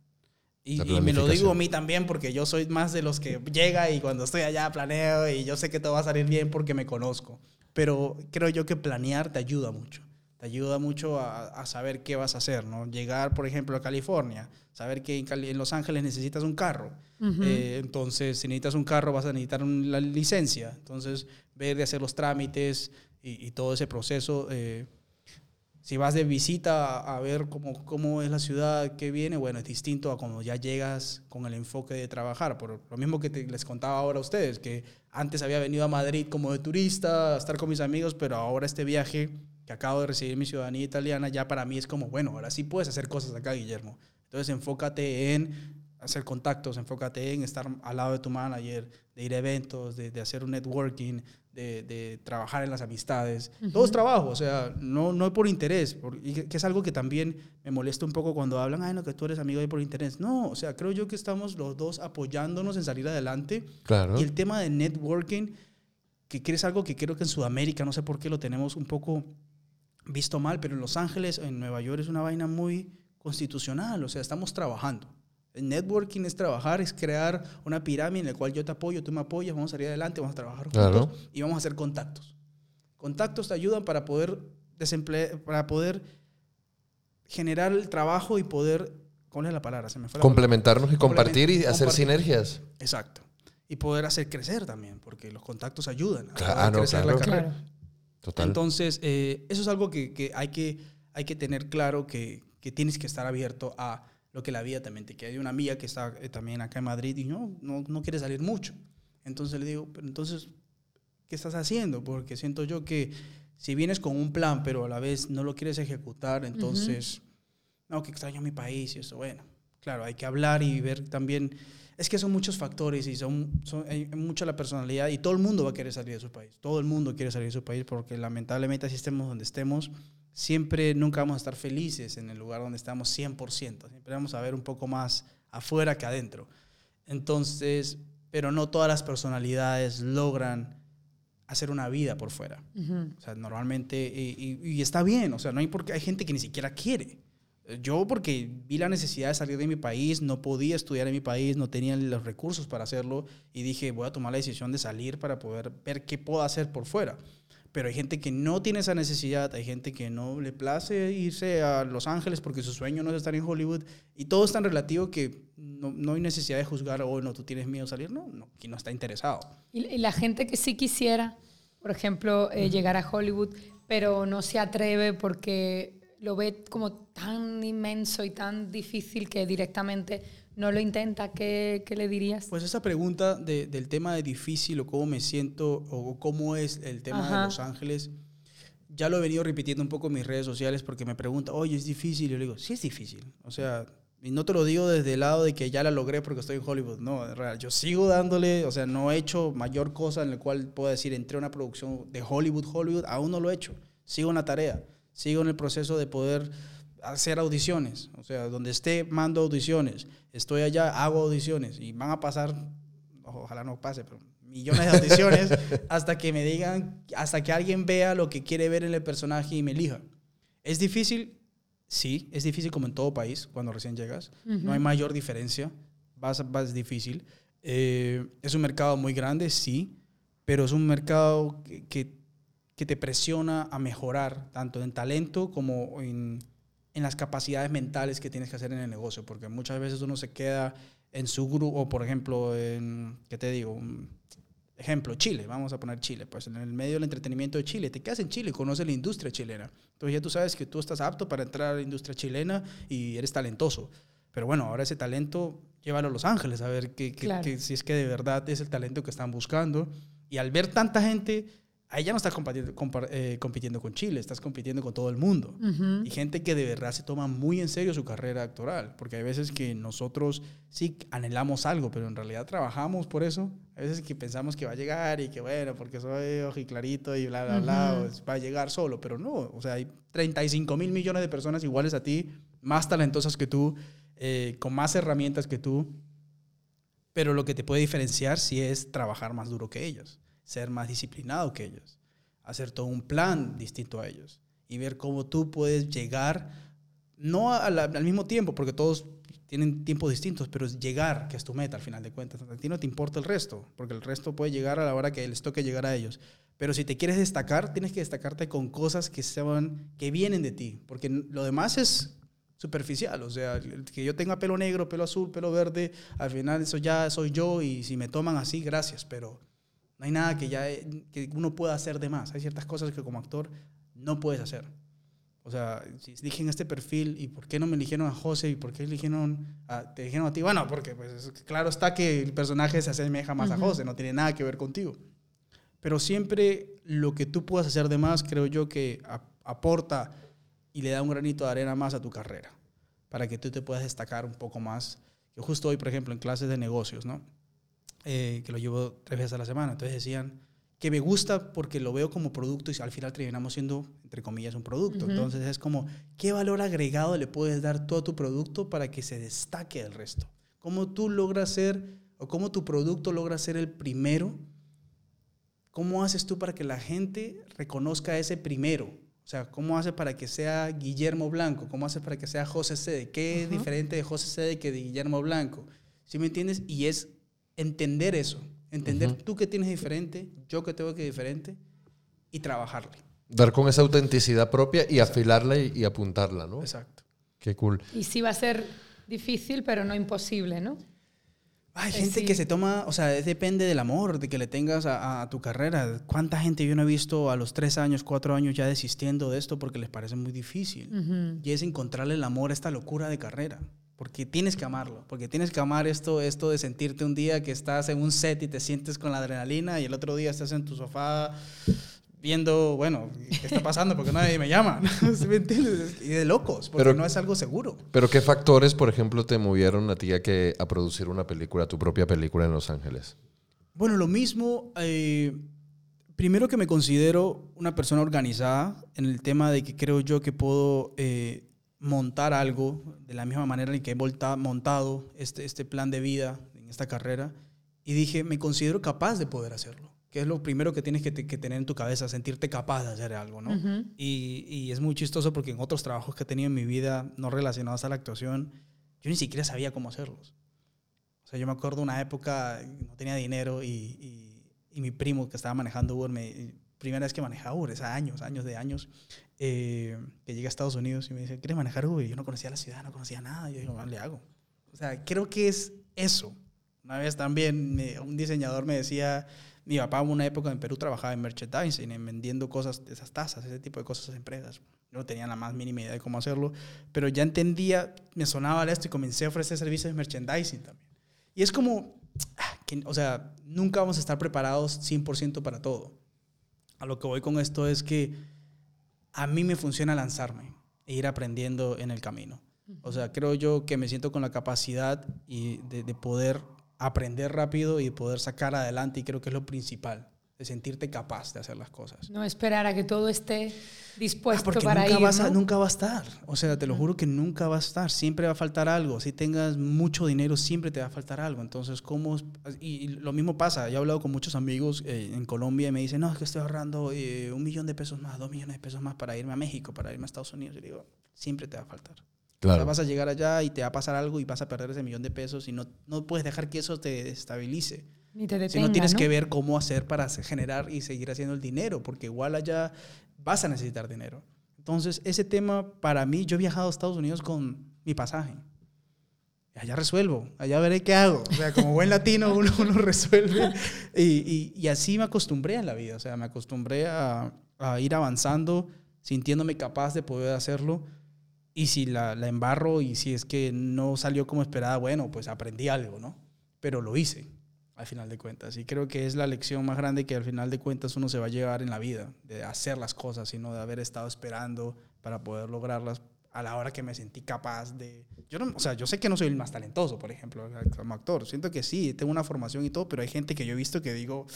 Y, y me lo digo a mí también porque yo soy más de los que llega y cuando estoy allá planeo y yo sé que todo va a salir bien porque me conozco. Pero creo yo que planear te ayuda mucho. Te ayuda mucho a, saber qué vas a hacer, ¿no? Llegar, por ejemplo, a California, saber que en, Los Ángeles necesitas un carro. Eh, entonces, si necesitas un carro, vas a necesitar una licencia. Entonces, ver de hacer los trámites y, todo ese proceso. Eh, si vas de visita a, ver cómo, cómo es la ciudad que viene, bueno, es distinto a cuando ya llegas con el enfoque de trabajar. Por lo mismo que les contaba ahora a ustedes, que antes había venido a Madrid como de turista, a estar con mis amigos, pero ahora este viaje que acabo de recibir mi ciudadanía italiana, ya para mí es como, bueno, ahora sí puedes hacer cosas acá, Guillermo. Entonces enfócate en hacer contactos, enfócate en estar al lado de tu manager, de ir a eventos, de, de hacer un networking, de, trabajar en las amistades. Todo es trabajo, o sea, no, no por interés, y que, es algo que también me molesta un poco cuando hablan, ay, no, que tú eres amigo de por interés. No, o sea, creo yo que estamos los dos apoyándonos en salir adelante. Claro. Y el tema de networking, que es algo que creo que en Sudamérica, no sé por qué lo tenemos un poco visto mal, pero en Los Ángeles, en Nueva York es una vaina muy constitucional, o sea, estamos trabajando. El networking es trabajar, es crear una pirámide en la cual yo te apoyo, tú me apoyas, vamos a salir adelante, vamos a trabajar juntos y vamos a hacer contactos. Contactos te ayudan para poder, para poder generar el trabajo y poder, ¿cuál es la palabra? Se me fue Complementarnos y compartir y hacer sinergias. Exacto. Y poder hacer crecer también, porque los contactos ayudan a crecer la carrera. Total. Entonces, eh, eso es algo que, hay que hay que tener claro que, que tienes que estar abierto a lo que la vida también te queda. Hay una amiga que está eh, también acá en Madrid y no, no, no quiere salir mucho. Entonces le digo, pero entonces, ¿qué estás haciendo? Porque siento yo que si vienes con un plan, pero a la vez no lo quieres ejecutar, entonces, no, que extraño mi país y eso, bueno, claro, hay que hablar y ver también, es que son muchos factores y son, son hay mucha la personalidad y todo el mundo va a querer salir de su país, todo el mundo quiere salir de su país porque lamentablemente así estemos donde estemos, siempre nunca vamos a estar felices en el lugar donde estamos 100%. Siempre vamos a ver un poco más afuera que adentro. Entonces, pero no todas las personalidades logran hacer una vida por fuera. O sea, normalmente, y, está bien, o sea, no hay porque hay gente que ni siquiera quiere. Yo porque vi la necesidad de salir de mi país, no podía estudiar en mi país, no tenía los recursos para hacerlo y dije, voy a tomar la decisión de salir para poder ver qué puedo hacer por fuera. Pero hay gente que no tiene esa necesidad, hay gente que no le place irse a Los Ángeles porque su sueño no es estar en Hollywood y todo es tan relativo que no, hay necesidad de juzgar, o oh, no, tú tienes miedo a salir, no, no, no está interesado. Y, la gente que sí quisiera, por ejemplo, eh, llegar a Hollywood, pero no se atreve porque lo ve como tan inmenso y tan difícil que directamente no lo intenta, ¿qué, qué le dirías? Pues esa pregunta de, del tema de difícil o cómo me siento o cómo es el tema de Los Ángeles, ya lo he venido repitiendo un poco en mis redes sociales porque me pregunta, oye, es difícil. Y yo le digo, sí es difícil. O sea, y no te lo digo desde el lado de que ya la logré porque estoy en Hollywood. No, en realidad, yo sigo dándole, o sea, no he hecho mayor cosa en la cual puedo decir, entré a una producción de Hollywood, Hollywood, aún no lo he hecho. Sigo en la tarea, sigo en el proceso de poder hacer audiciones. O sea, donde esté, mando audiciones. Estoy allá, hago audiciones. Y van a pasar, ojalá no pase, pero millones de audiciones hasta que me digan, hasta que alguien vea lo que quiere ver en el personaje y me elija. ¿Es difícil? Sí, es difícil como en todo país cuando recién llegas. No hay mayor diferencia. Vas, vas difícil. Eh, es un mercado muy grande, sí, pero es un mercado que, que te presiona a mejorar tanto en talento como en en las capacidades mentales que tienes que hacer en el negocio, porque muchas veces uno se queda en su grupo, por ejemplo, en, ¿qué te digo? ejemplo, Chile, vamos a poner Chile, pues en el medio del entretenimiento de Chile, te quedas en Chile, conoces la industria chilena, entonces ya tú sabes que tú estás apto para entrar a la industria chilena y eres talentoso, pero bueno, ahora ese talento llévalo a Los Ángeles a ver que, si es que de verdad es el talento que están buscando, y al ver tanta gente ahí ya no estás eh, compitiendo, con Chile, estás compitiendo con todo el mundo. Y gente que de verdad se toma muy en serio su carrera actoral, porque hay veces que nosotros sí anhelamos algo, pero en realidad trabajamos por eso. Hay veces que pensamos que va a llegar y que bueno, porque soy clarito y bla, bla, bla, pues va a llegar solo, pero no. O sea, hay 35 mil millones de personas iguales a ti, más talentosas que tú, eh, con más herramientas que tú. Pero lo que te puede diferenciar sí es trabajar más duro que ellos ser más disciplinado que ellos, hacer todo un plan distinto a ellos y ver cómo tú puedes llegar, no al, mismo tiempo, porque todos tienen tiempos distintos, pero es llegar, que es tu meta al final de cuentas. A ti no te importa el resto, porque el resto puede llegar a la hora que les toque llegar a ellos. Pero si te quieres destacar, tienes que destacarte con cosas que, sean, que vienen de ti, porque lo demás es superficial, o sea, que yo tenga pelo negro, pelo azul, pelo verde, al final eso ya soy yo y si me toman así, gracias, pero no hay nada que ya que uno pueda hacer de más. Hay ciertas cosas que como actor no puedes hacer. O sea, si eligen este perfil y por qué no me eligieron a José y por qué eligieron a, te eligieron a ti, bueno, porque pues claro está que el personaje se asemeja más a José, no tiene nada que ver contigo. Pero siempre lo que tú puedas hacer de más, creo yo que aporta y le da un granito de arena más a tu carrera, para que tú te puedas destacar un poco más. Yo justo hoy, por ejemplo, en clases de negocios, ¿no? Eh, que lo llevo tres veces a la semana, entonces decían que me gusta porque lo veo como producto y al final terminamos siendo, entre comillas, un producto. Entonces es como, ¿qué valor agregado le puedes dar tú a tu producto para que se destaque del resto? ¿Cómo tú logras ser, o cómo tu producto logra ser el primero ¿Cómo haces tú para que la gente reconozca ese primero? O sea, ¿cómo haces para que sea Guillermo Blanco? ¿Cómo haces para que sea José Sede? ¿Qué es diferente de José Sede que de Guillermo Blanco? ¿Sí me entiendes? Y es entender eso. Entender tú qué tienes diferente, yo qué tengo que diferente y trabajarle. Dar con esa autenticidad propia y afilarla y, apuntarla, ¿no? Exacto. Qué cool. Y sí va a ser difícil, pero no imposible, ¿no? Hay gente que se toma, o sea, depende del amor de que le tengas a, tu carrera. ¿Cuánta gente yo no he visto a los tres años, cuatro años ya desistiendo de esto porque les parece muy difícil? Y es encontrarle el amor a esta locura de carrera. Porque tienes que amarlo, porque tienes que amar esto, esto de sentirte un día que estás en un set y te sientes con la adrenalina y el otro día estás en tu sofá viendo, bueno, ¿qué está pasando? Porque nadie me llama. ¿Me entiendes? Y de locos, porque no es algo seguro. Pero ¿qué factores, por ejemplo, te movieron a ti a, que, a producir una película, tu propia película en Los Ángeles? Bueno, lo mismo. Eh, primero que me considero una persona organizada en el tema de que creo yo que puedo eh, montar algo de la misma manera en que he montado este, este plan de vida en esta carrera. Y dije, me considero capaz de poder hacerlo que es lo primero que tienes que, tener en tu cabeza, sentirte capaz de hacer algo, ¿no? y, y, es muy chistoso porque en otros trabajos que he tenido en mi vida no relacionados a la actuación, yo ni siquiera sabía cómo hacerlos. O sea, yo me acuerdo una época, no tenía dinero y, y, mi primo que estaba manejando Uber, me, primera vez que manejaba Uber, es años, años de años, eh, que llegué a Estados Unidos y me dice, ¿quieres manejar Uber? Yo no conocía la ciudad, no conocía nada. Yo digo, le hago. O sea, creo que es eso. Una vez también un diseñador me decía, mi papá en una época en Perú trabajaba en merchandising, en vendiendo cosas, esas tazas, ese tipo de cosas a empresas. Yo no tenía la más mínima idea de cómo hacerlo, pero ya entendía, me sonaba esto y comencé a ofrecer servicios de merchandising también. Y es como, ah, que, o sea, nunca vamos a estar preparados 100% para todo. A lo que voy con esto es que a mí me funciona lanzarme e ir aprendiendo en el camino. O sea, creo yo que me siento con la capacidad y de, de poder aprender rápido y poder sacar adelante y creo que es lo principal de sentirte capaz de hacer las cosas. No esperar a que todo esté dispuesto ah, porque para nunca ir, vas a, nunca va a estar. O sea, te lo juro que nunca va a estar. Siempre va a faltar algo. Si tengas mucho dinero, siempre te va a faltar algo. Entonces, ¿cómo? Y, lo mismo pasa. Yo he hablado con muchos amigos eh, en Colombia y me dicen, no, es que estoy ahorrando eh, un millón de pesos más, dos millones de pesos más para irme a México, para irme a Estados Unidos. Y digo, siempre te va a faltar vas a llegar allá y te va a pasar algo y vas a perder ese millón de pesos y no, no puedes dejar que eso te estabilice. Te detenga, tienes que ver cómo hacer para generar y seguir haciendo el dinero, porque igual allá vas a necesitar dinero. Entonces, ese tema para mí, yo he viajado a Estados Unidos con mi pasaje. Allá resuelvo, allá veré qué hago. O sea, como buen latino uno, uno resuelve. Y, y, y, así me acostumbré a la vida, o sea, me acostumbré a, a ir avanzando, sintiéndome capaz de poder hacerlo y si la, la, embarro y si es que no salió como esperaba, bueno, pues aprendí algo, ¿no? Pero lo hice al final de cuentas. Y creo que es la lección más grande que al final de cuentas uno se va a llevar en la vida, de hacer las cosas, sino de haber estado esperando para poder lograrlas a la hora que me sentí capaz de... Yo no, o sea, yo sé que no soy el más talentoso, por ejemplo, como actor. Siento que sí, tengo una formación y todo, pero hay gente que yo he visto que digo,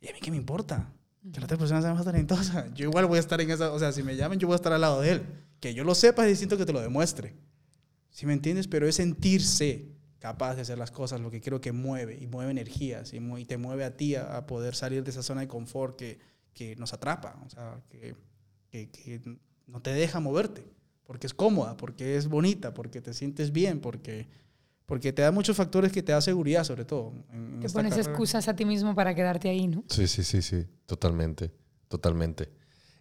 ¿y a mí qué me importa? Que la otra persona sea más talentosa. Yo igual voy a estar en esa... O sea, si me llaman, yo voy a estar al lado de él. Que yo lo sepa es distinto que te lo demuestre. ¿Sí me entiendes? Pero es sentirse capaz de hacer las cosas lo que creo que mueve y mueve energías y, te mueve a ti a, poder salir de esa zona de confort que, que nos atrapa, o sea, que, que, no te deja moverte. porque es cómoda, porque es bonita, porque te sientes bien, porque, porque te da muchos factores que te da seguridad, sobre todo. En, Te pones carrera. excusas a ti mismo para quedarte ahí, ¿no? Sí, sí, sí, sí, totalmente, totalmente.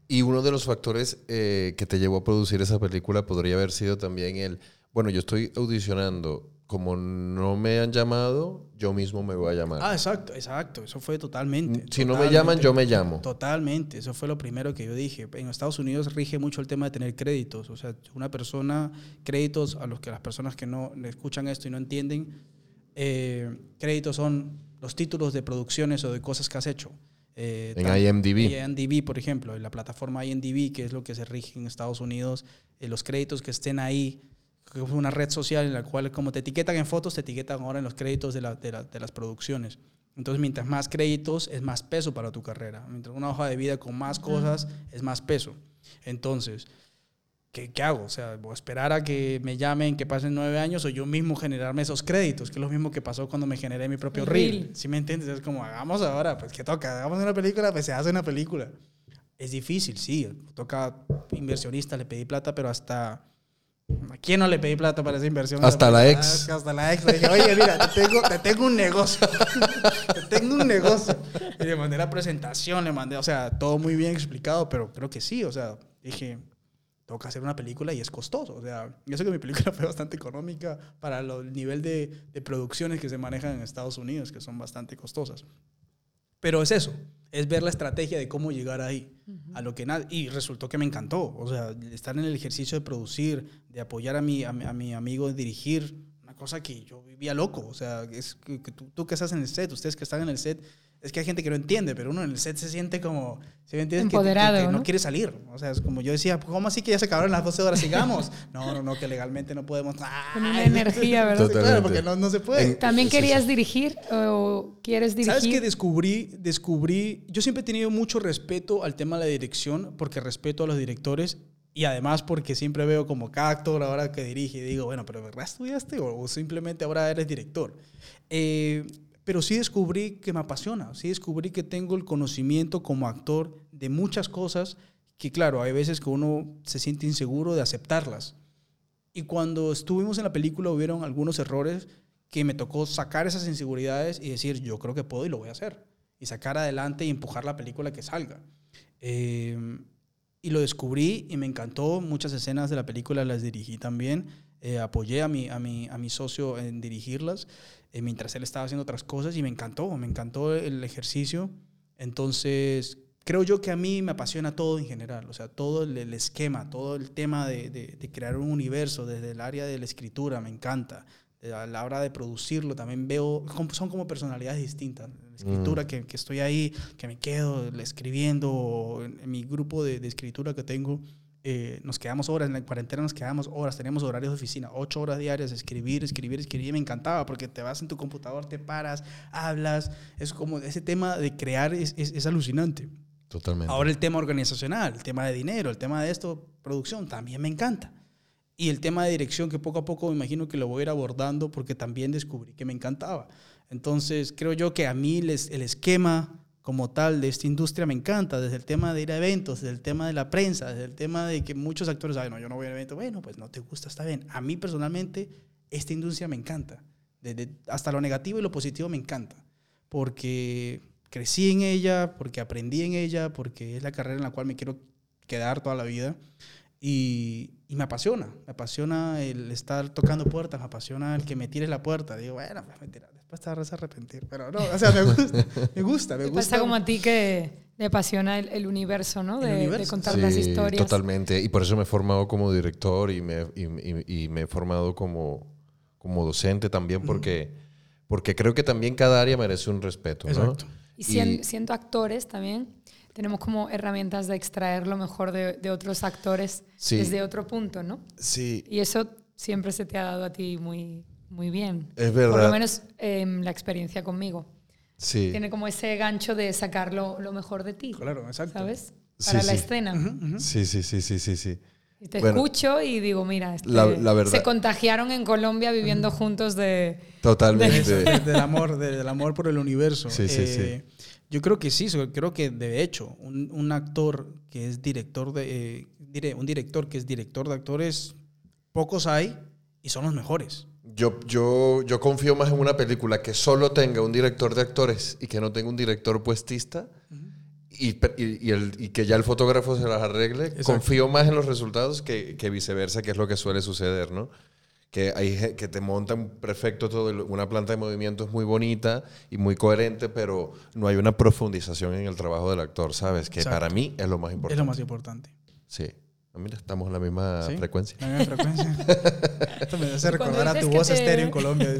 Y uno de los factores eh, que te llevó a producir esa película podría haber sido también el, bueno, yo estoy audicionando, como no me han llamado, yo mismo me voy a llamar. Ah, exacto, exacto. Eso fue totalmente. si no me llaman, yo me llamo. Totalmente, eso fue lo primero que yo dije. En Estados Unidos rige mucho el tema de tener créditos, o sea, una persona, créditos a los que las personas que no escuchan esto y no entienden, eh, créditos son los títulos de producciones o de cosas que has hecho. Eh, En tan- IMDb. IMDb, por ejemplo, en la plataforma IMDb, que es lo que se rige en Estados Unidos, eh, los créditos que estén ahí, que es una red social en la cual como te etiquetan en fotos, te etiquetan ahora en los créditos de, la- de la- de las producciones. Entonces, mientras más créditos, es más peso para tu carrera. Mientras una hoja de vida con más cosas, es más peso. Entonces, ¿qué, qué hago? O sea, ¿voy a esperar a que me llamen, que pasen nueve años, o yo mismo generarme esos créditos? Que es lo mismo que pasó cuando me generé mi propio El reel. reel. ¿Sí me entiendes? Es como, hagamos ahora, pues, ¿qué toca? Hagamos una película, pues se hace una película. Es difícil, sí. Toca inversionista, le pedí plata, pero hasta... ¿A quién no le pedí plata para esa inversión? Hasta la ex. Hasta la ex. Le dije, oye, mira, te tengo, te tengo un negocio. te tengo un negocio. Y le mandé la presentación, le mandé, o sea, todo muy bien explicado, pero creo que sí, o sea, dije, tengo que hacer una película y es costoso. O sea, yo sé que mi película fue bastante económica para lo- el nivel de, de producciones que se manejan en Estados Unidos, que son bastante costosas. Pero es eso, es ver la estrategia de cómo llegar ahí, a lo que. Y resultó que me encantó. O sea, estar en el ejercicio de producir, de apoyar a mi, a, a mi amigo, de dirigir, una cosa que yo vivía loco. O sea, es que, que tú, tú que estás en el set, ustedes que están en el set, es que hay gente que no entiende, pero uno en el set se siente como, ¿sí me entiendes? Que- que- Empoderado, que, no ¿no? quiere salir. O sea, es como yo decía, ¿cómo así que ya se acabaron las 12 horas? Sigamos. No, no, no, que legalmente no podemos. Con una energía, ¿verdad? Sí, claro, Totalmente. porque no, no se puede. ¿También querías dirigir o quieres dirigir? ¿Sabes qué descubrí? Descubrí, yo siempre he tenido mucho respeto al tema de la dirección, porque respeto a los directores y además porque siempre veo como cada actor ahora que dirige y digo, bueno, pero ¿verdad estudiaste o, o simplemente ahora eres director? Eh, pero sí descubrí que me apasiona, sí descubrí que tengo el conocimiento como actor de muchas cosas que, claro, hay veces que uno se siente inseguro de aceptarlas. Y cuando estuvimos en la película hubieron algunos errores que me tocó sacar esas inseguridades y decir, yo creo que puedo y lo voy a hacer. Y sacar adelante y empujar la película que salga. Eh, y lo descubrí y me encantó. Muchas escenas de la película las dirigí también. Eh, apoyé a mi, a, mi, a mi socio en dirigirlas eh, mientras él estaba haciendo otras cosas y me encantó, me encantó el ejercicio. Entonces, creo yo que a mí me apasiona todo en general, o sea, todo el, el esquema, todo el tema de, de- de crear un universo desde el área de la escritura, me encanta. Eh, A la hora de producirlo también veo, son como personalidades distintas. La escritura que, que estoy ahí, que me quedo escribiendo, en, en mi grupo de, de escritura que tengo, eh, nos quedamos horas, en la cuarentena nos quedamos horas, teníamos horarios de oficina, ocho horas diarias, escribir, escribir, escribir, y me encantaba porque te vas en tu computador, te paras, hablas, es como ese tema de crear es, es, es alucinante. Totalmente. Ahora el tema organizacional, el tema de dinero, el tema de esto, producción, también me encanta. Y el tema de dirección, que poco a poco me imagino que lo voy a ir abordando porque también descubrí que me encantaba. Entonces, creo yo que a mí les- el esquema como tal de esta industria me encanta, desde el tema de ir a eventos, desde el tema de la prensa, desde el tema de que muchos actores, ay, no, yo no voy a un evento, bueno, pues no te gusta, está bien. A mí personalmente, esta industria me encanta. Desde, hasta lo negativo y lo positivo me encanta. Porque crecí en ella, porque aprendí en ella, porque es la carrera en la cual me quiero quedar toda la vida. Y, y me apasiona, me apasiona el estar tocando puertas, me apasiona el que me tires la puerta. Digo, bueno, pues mentira, después te vas a arrepentir. Pero no, o sea, me gusta, me gusta, me Te gusta. pasa como a ti que le apasiona el, el universo, ¿no? El De, de universo. contar las Sí, historias. Totalmente. Y por eso me he formado como director y me, y, y- y me he formado como, como docente también, porque, porque creo que también cada área merece un respeto. ¿no? Exacto. Y, sien- siendo actores también, tenemos como herramientas de extraer lo mejor de, de otros actores Sí. desde otro punto, ¿no? Sí, Y eso siempre se te ha dado a ti muy, muy bien. es Por lo verdad. menos em, la experiencia conmigo. sí. Tiene como ese gancho de sacar lo, lo mejor de ti, Claro, exacto. ¿sabes? Sí, Para la sí. escena. Ujú, ujú. Sí, sí, sí, sí, sí, sí. Y te Bueno, escucho y digo, mira, este, la- la verdad- se contagiaron en Colombia viviendo juntos de... Totalmente. De- del amor, de- del amor por el universo. Sí, sí, Eh, Yo creo que sí, creo que de hecho, un, un actor que es director de. eh, un director que es director de actores, pocos hay y son los mejores. Yo, yo, yo confío más en una película que solo tenga un director de actores y que no tenga un director puestista y, pe- y- y el- y que ya el fotógrafo se las arregle. Exacto. Confío más en los resultados que, que viceversa, que es lo que suele suceder, ¿no? Que, hay, que te montan perfecto todo, el- una planta de movimiento es muy bonita y muy coherente, pero no hay una profundización en el trabajo del actor, ¿sabes? Que Exacto. para mí es lo más Es importante. lo más importante. Sí. Ah, Mira, estamos en la misma ¿Sí? frecuencia. La misma frecuencia. Esto me hace recordar a tu voz te- estéreo en Colombia.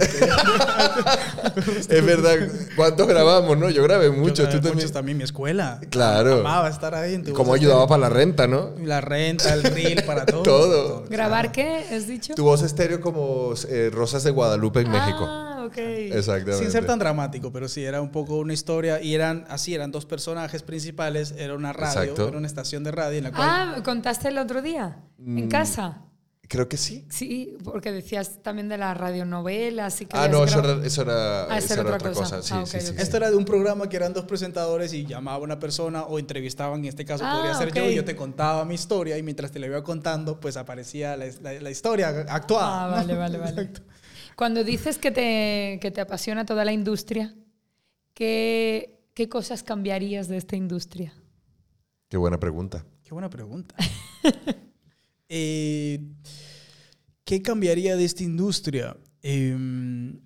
Es verdad. ¿Cuántos grabamos, no? Yo grabé muchos. Tú Muchos también. también. Mi escuela. Claro. Amaba estar ahí en tu ¿Cómo voz ayudaba para la renta, no? La renta, el reel, para todo. Todo. ¿Grabar qué? ¿Has dicho? Tu voz estéreo como eh, Rosas de Guadalupe en México. Ok. Exactamente. Sin ser tan dramático, pero sí, era un poco una historia. Y eran así, eran dos personajes principales. Era una radio, Exacto. era una estación de radio en la cual... Ah, ¿contaste el otro día? ¿En Mm. casa? Creo que sí. Sí, porque decías también de las radionovelas y que Ah, no, eso era, eso era, Ah, eso era era otra otra cosa. cosa. Sí, Ah, sí, sí. Esto era de un programa que eran dos presentadores y llamaba a una persona o entrevistaban, en este caso Ah, podría ser yo, y yo te contaba mi historia y mientras te la iba contando, pues aparecía la, la- la historia actuada. Ah, vale, vale, vale. Exacto. Cuando dices que te, que te apasiona toda la industria, ¿qué, ¿qué cosas cambiarías de esta industria? Qué buena pregunta. Qué buena pregunta. Eh, ¿Qué cambiaría de esta industria? Em,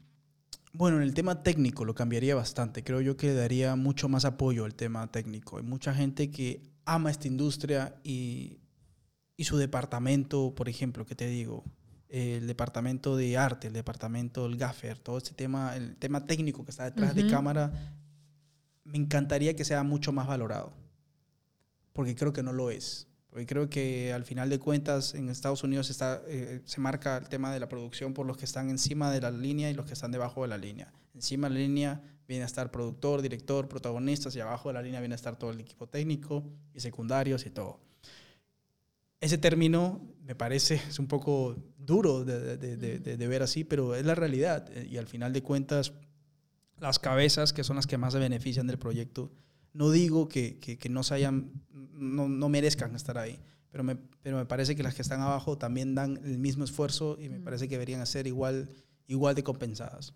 bueno, en el tema técnico lo cambiaría bastante. Creo yo que le daría mucho más apoyo al tema técnico. Hay mucha gente que ama esta industria y, y su departamento, por ejemplo, que te digo, el departamento de arte, el departamento del gaffer, todo este tema, el tema técnico que está detrás de Ujú. cámara, me encantaría que sea mucho más valorado porque creo que no lo es. Porque creo que al final de cuentas en Estados Unidos está, eh, se marca el tema de la producción por los que están encima de la línea y los que están debajo de la línea. Encima de la línea viene a estar productor, director, protagonistas y abajo de la línea viene a estar todo el equipo técnico y secundarios y todo. Ese término me parece es un poco duro de, de- de- de- de ver así, pero es la realidad. eh, Y al final de cuentas, las cabezas, que son las que más se benefician del proyecto, no digo que, que- que no se hayan, no, no merezcan estar ahí, pero me, pero me parece que las que están abajo también dan el mismo esfuerzo y me parece que deberían ser igual, igual de compensadas.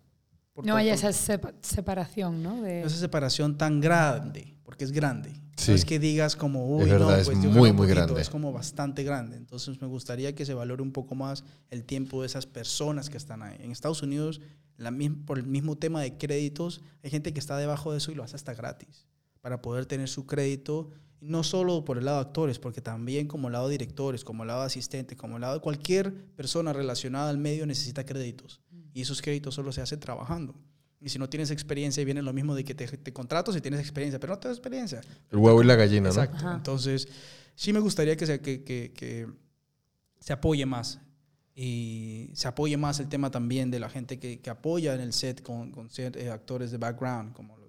Por No por- esa sepa- separación, ¿no? De, esa separación tan grande, porque es grande. Sí. No es que digas como, uy, Es verdad, no, es pues muy, muy poquito", grande. Es como bastante grande. Entonces me gustaría que se valore un poco más el tiempo de esas personas que están ahí. En Estados Unidos, la por el mismo tema de créditos, hay gente que está debajo de eso y lo hace hasta gratis para poder tener su crédito, y no solo por el lado de actores, porque también como lado de directores, como lado de asistentes, como lado de cualquier persona relacionada al medio necesita créditos. Y esos créditos solo se hacen trabajando. Y si no tienes experiencia, viene lo mismo de que te, te contrato si tienes experiencia, pero no tienes experiencia. El huevo y la gallina, ¿no? Exacto. Ajá. Entonces, sí me gustaría que se, que, que- que se apoye más. Y se apoye más el tema también de la gente que, que apoya en el set con, con ser, eh, actores de background, como los-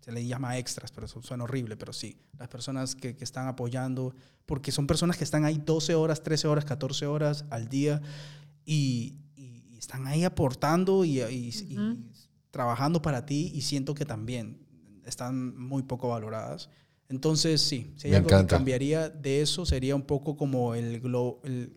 se le llama extras, pero eso suena horrible, pero sí, las personas que, que están apoyando, porque son personas que están ahí 12 horas, 13 horas, 14 horas al día y están ahí aportando y, y- y Ujú. trabajando para ti y siento que también están muy poco valoradas. Entonces, sí, si hay Me algo que encanta. cambiaría de eso sería un poco como el, glo- el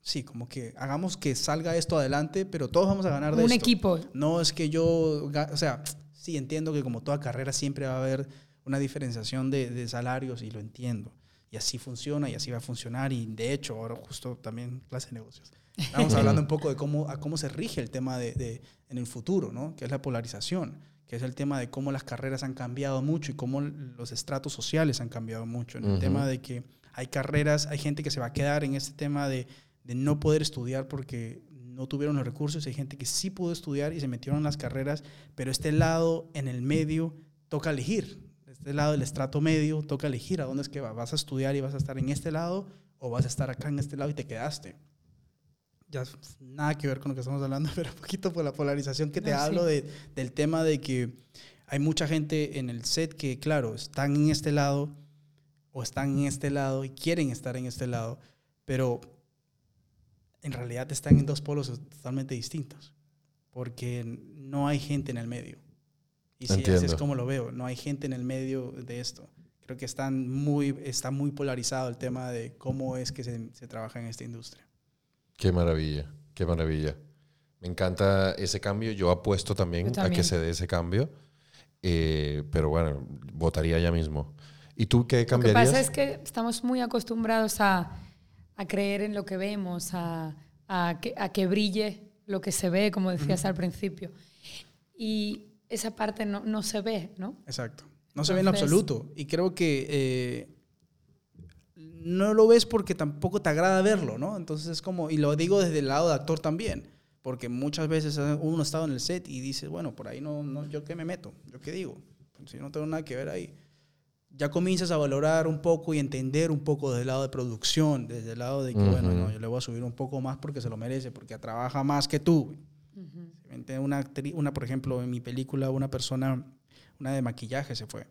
sí, como que hagamos que salga esto adelante, pero todos vamos a ganar de un esto. equipo. No es que yo, o sea, sí entiendo que como toda carrera siempre va a haber una diferenciación de, de salarios y lo entiendo. Y así funciona y así va a funcionar. Y de hecho, ahora justo también clase de negocios. Estamos hablando un poco de cómo, a cómo se rige el tema de, de- en el futuro, ¿no? Que es la polarización, que es el tema de cómo las carreras han cambiado mucho y cómo los estratos sociales han cambiado mucho. En el Ujú. tema de que hay carreras, hay gente que se va a quedar en este tema de, de no poder estudiar porque no tuvieron los recursos. Hay gente que sí pudo estudiar y se metieron en las carreras, pero este lado en el medio toca elegir. Este lado del estrato medio toca elegir a dónde es que va. ¿Vas a estudiar y vas a estar en este lado o vas a estar acá en este lado y te quedaste? Ya es nada que ver con lo que estamos hablando, pero un poquito por la polarización que te No, sí. hablo de, del tema de que hay mucha gente en el set que, claro, están en este lado o están en este lado y quieren estar en este lado, pero en realidad están en dos polos totalmente distintos, porque no hay gente en el medio. Y sí, así es como lo veo, no hay gente en el medio de esto. Creo que están muy, está muy polarizado el tema de cómo es que se, se trabaja en esta industria. Qué maravilla, qué maravilla. Me encanta ese cambio. Yo apuesto también, a que se dé ese cambio. Eh, pero bueno, votaría ya mismo. ¿Y tú qué cambiarías? Lo que pasa es que estamos muy acostumbrados a, a creer en lo que vemos, a, a, que, a, que, brille lo que se ve, como decías al principio. Y esa parte no, no se ve, ¿no? Exacto. No se ve en absoluto. Y creo que eh, no lo ves porque tampoco te agrada verlo, ¿no? Entonces es como, y lo digo desde el lado de actor también porque muchas veces uno ha estado en el set y dice, bueno, por ahí no, no yo qué me meto, yo qué digo, pues, si no tengo nada que ver ahí. Ya comienzas a valorar un poco y entender un poco desde el lado de producción, desde el lado de que, bueno, yo le voy a subir un poco más porque se lo merece, porque trabaja más que tú. una, una, por ejemplo, en mi película, una persona, una de maquillaje se fue.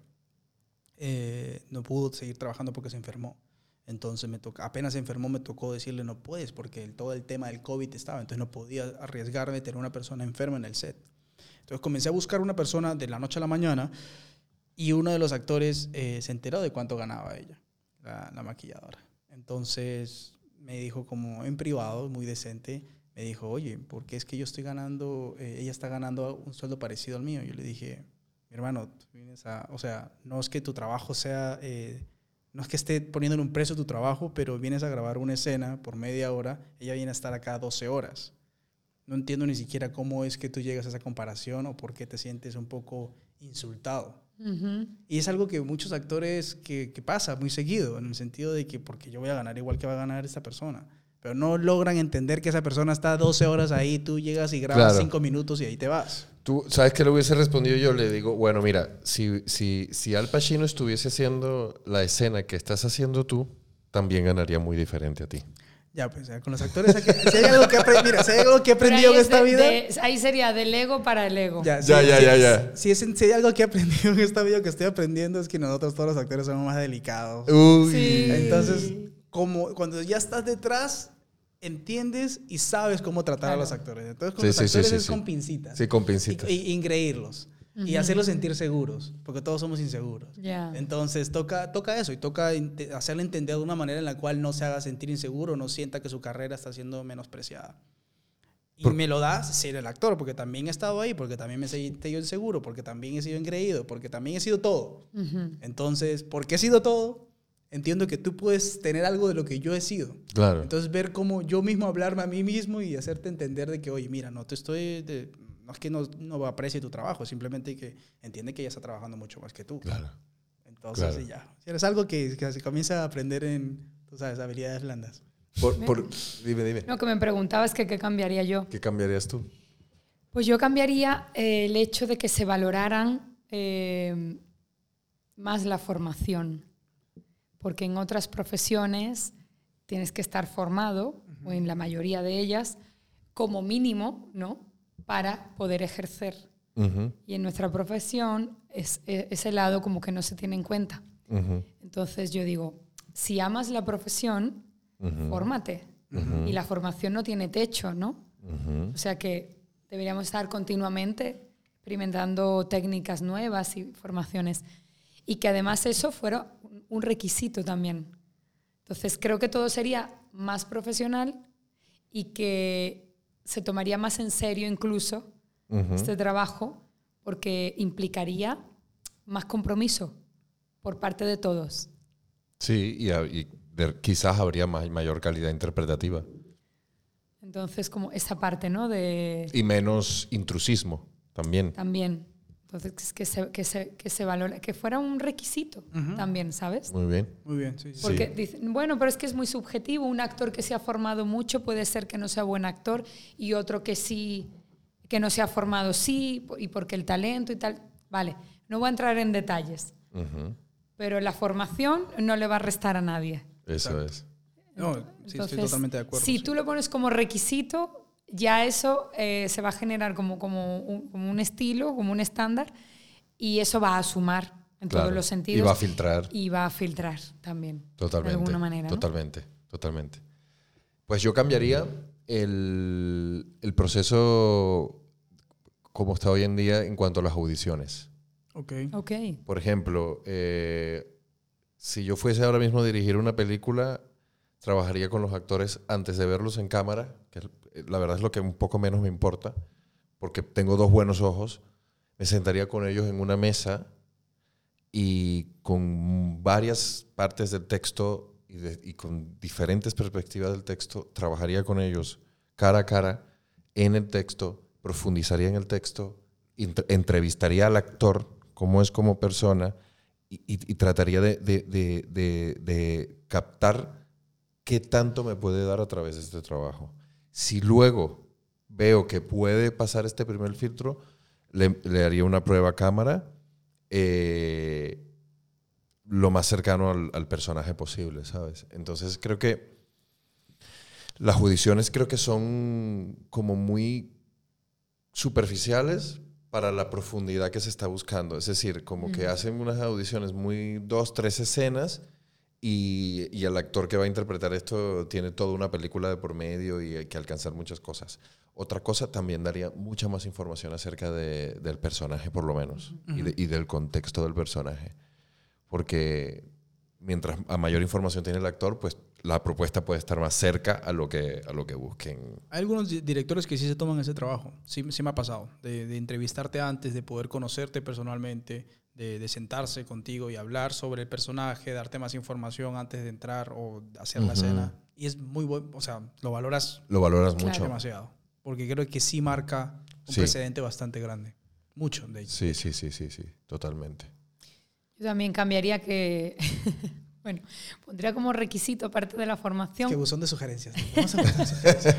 Eh, no pudo seguir trabajando porque se enfermó. Entonces me toca, apenas se enfermó me tocó decirle no puedes porque todo el tema del COVID estaba, entonces no podía arriesgarme tener una persona enferma en el set. Entonces comencé a buscar una persona de la noche a la mañana y uno de los actores eh, se enteró de cuánto ganaba ella, la, maquilladora. Entonces me dijo como en privado, muy decente, me dijo, oye, ¿por qué es que yo estoy ganando, eh, ella está ganando un sueldo parecido al mío? Yo le dije, mi hermano, vienes a, o sea, no es que tu trabajo sea... Eh, no es que esté poniendo en un precio tu trabajo, pero vienes a grabar una escena por media hora, ella viene a estar acá 12 horas. No entiendo ni siquiera cómo es que tú llegas a esa comparación o por qué te sientes un poco insultado. Y es algo que muchos actores que, que, pasa muy seguido, en el sentido de que porque yo voy a ganar igual que va a ganar esta persona. Pero no logran entender que esa persona está 12 horas ahí, tú llegas y grabas 5 minutos y ahí te vas. Tú, ¿sabes qué le hubiese respondido yo? Le digo, bueno, mira, si, si, si Al Pacino estuviese haciendo la escena que estás haciendo tú, también ganaría muy diferente a ti. Ya, pues con los actores, si hay algo que, mira, si hay algo que he aprendido en esta vida. ahí sería del ego para el ego. Ya, ya, ya, ya, Si, si, hay algo que he aprendido en esta vida que estoy aprendiendo es que nosotros todos los actores somos más delicados. Uy. Entonces, como cuando ya estás detrás, entiendes y sabes cómo tratar a los actores. Entonces, con los actores es con pincitas. Sí, con pincitas. Y, ingreírlos. Y hacerlos sentir seguros, porque todos somos inseguros. Entonces, toca, toca eso y toca hacerle entender de una manera en la cual no se haga sentir inseguro, no sienta que su carrera está siendo menospreciada. Y me lo das ser el actor, porque también he estado ahí, porque también me he sentido inseguro, porque también he sido engreído, porque también he sido todo. Entonces, porque he sido todo, entiendo que tú puedes tener algo de lo que yo he sido. Claro. Entonces, ver cómo yo mismo hablarme a mí mismo y hacerte entender de que, oye, mira, no te estoy... no es que no, no aprecie tu trabajo, simplemente que entiende que ella está trabajando mucho más que tú. Claro. Entonces, ya. Si eres algo que, que, se comienza a aprender en, tú sabes, habilidades blandas. Por, dime, dime. No, que me preguntabas que qué cambiaría yo. ¿Qué cambiarías tú? Pues yo cambiaría eh, el hecho de que se valoraran eh, más la formación porque en otras profesiones tienes que estar formado, o en la mayoría de ellas, como mínimo, ¿no? Para poder ejercer. Y en nuestra profesión es, e, ese lado como que no se tiene en cuenta. Entonces yo digo, si amas la profesión, fórmate. Y la formación no tiene techo, ¿no? O sea que deberíamos estar continuamente experimentando técnicas nuevas y formaciones. Y que además eso fuera un requisito también. Entonces creo que todo sería más profesional y que se tomaría más en serio incluso este trabajo porque implicaría más compromiso por parte de todos. Sí, y, quizás habría más, mayor calidad interpretativa. Entonces, como esa parte, ¿no? De... Y menos intrusismo también. También. Entonces, que se, que se, que se valora, que fuera un requisito también, ¿sabes? Muy bien. Muy bien, sí. Porque dicen, bueno, pero es que es muy subjetivo. Un actor que se ha formado mucho puede ser que no sea buen actor y otro que sí, que no se ha formado sí, y porque el talento y tal. Vale, no voy a entrar en detalles. Pero la formación no le va a restar a nadie. Eso es. No, sí, estoy totalmente de acuerdo. Si tú lo pones como requisito, ya eso eh, se va a generar como, como, un, como, un, estilo, como un estándar, y eso va a sumar en Claro. todos los sentidos. Y va a filtrar. Y va a filtrar también. Totalmente. De alguna manera. ¿no? Totalmente, totalmente. Pues yo cambiaría el, el proceso como está hoy en día en cuanto a las audiciones. Ok. Ok. Por ejemplo, eh, si yo fuese ahora mismo a dirigir una película, trabajaría con los actores antes de verlos en cámara, que es- la verdad es lo que un poco menos me importa, porque tengo dos buenos ojos. Me sentaría con ellos en una mesa y con varias partes del texto y, con diferentes perspectivas del texto, trabajaría con ellos cara a cara en el texto, profundizaría en el texto, entrevistaría al actor, cómo es como persona, y, trataría de- de captar qué tanto me puede dar a través de este trabajo. Si luego veo que puede pasar este primer filtro, le, le haría una prueba a cámara eh, lo más cercano al, al personaje posible, ¿sabes? Entonces creo que las audiciones creo que son como muy superficiales para la profundidad que se está buscando. Es decir, como que hacen unas audiciones muy dos, tres escenas y, y el actor que va a interpretar esto tiene toda una película de por medio y hay que alcanzar muchas cosas. Otra cosa también daría mucha más información acerca de- del personaje, por lo menos, y, de- y del contexto del personaje. Porque mientras a mayor información tiene el actor, pues la propuesta puede estar más cerca a lo que, a lo que busquen. Hay algunos di- directores que sí se toman ese trabajo. Sí, sí me ha pasado. De, de entrevistarte antes, de poder conocerte personalmente, de, de sentarse contigo y hablar sobre el personaje, darte más información antes de entrar o hacer la escena. Y es muy bueno, o sea, lo valoras Lo valoras Claro. mucho. demasiado. Porque creo que sí marca un Sí. precedente bastante grande. Mucho, de hecho. Sí, sí, sí, sí, sí, totalmente. Yo también cambiaría que, bueno, pondría como requisito, aparte de la formación, Que buzón de sugerencias. Vamos a empezar sugerencias.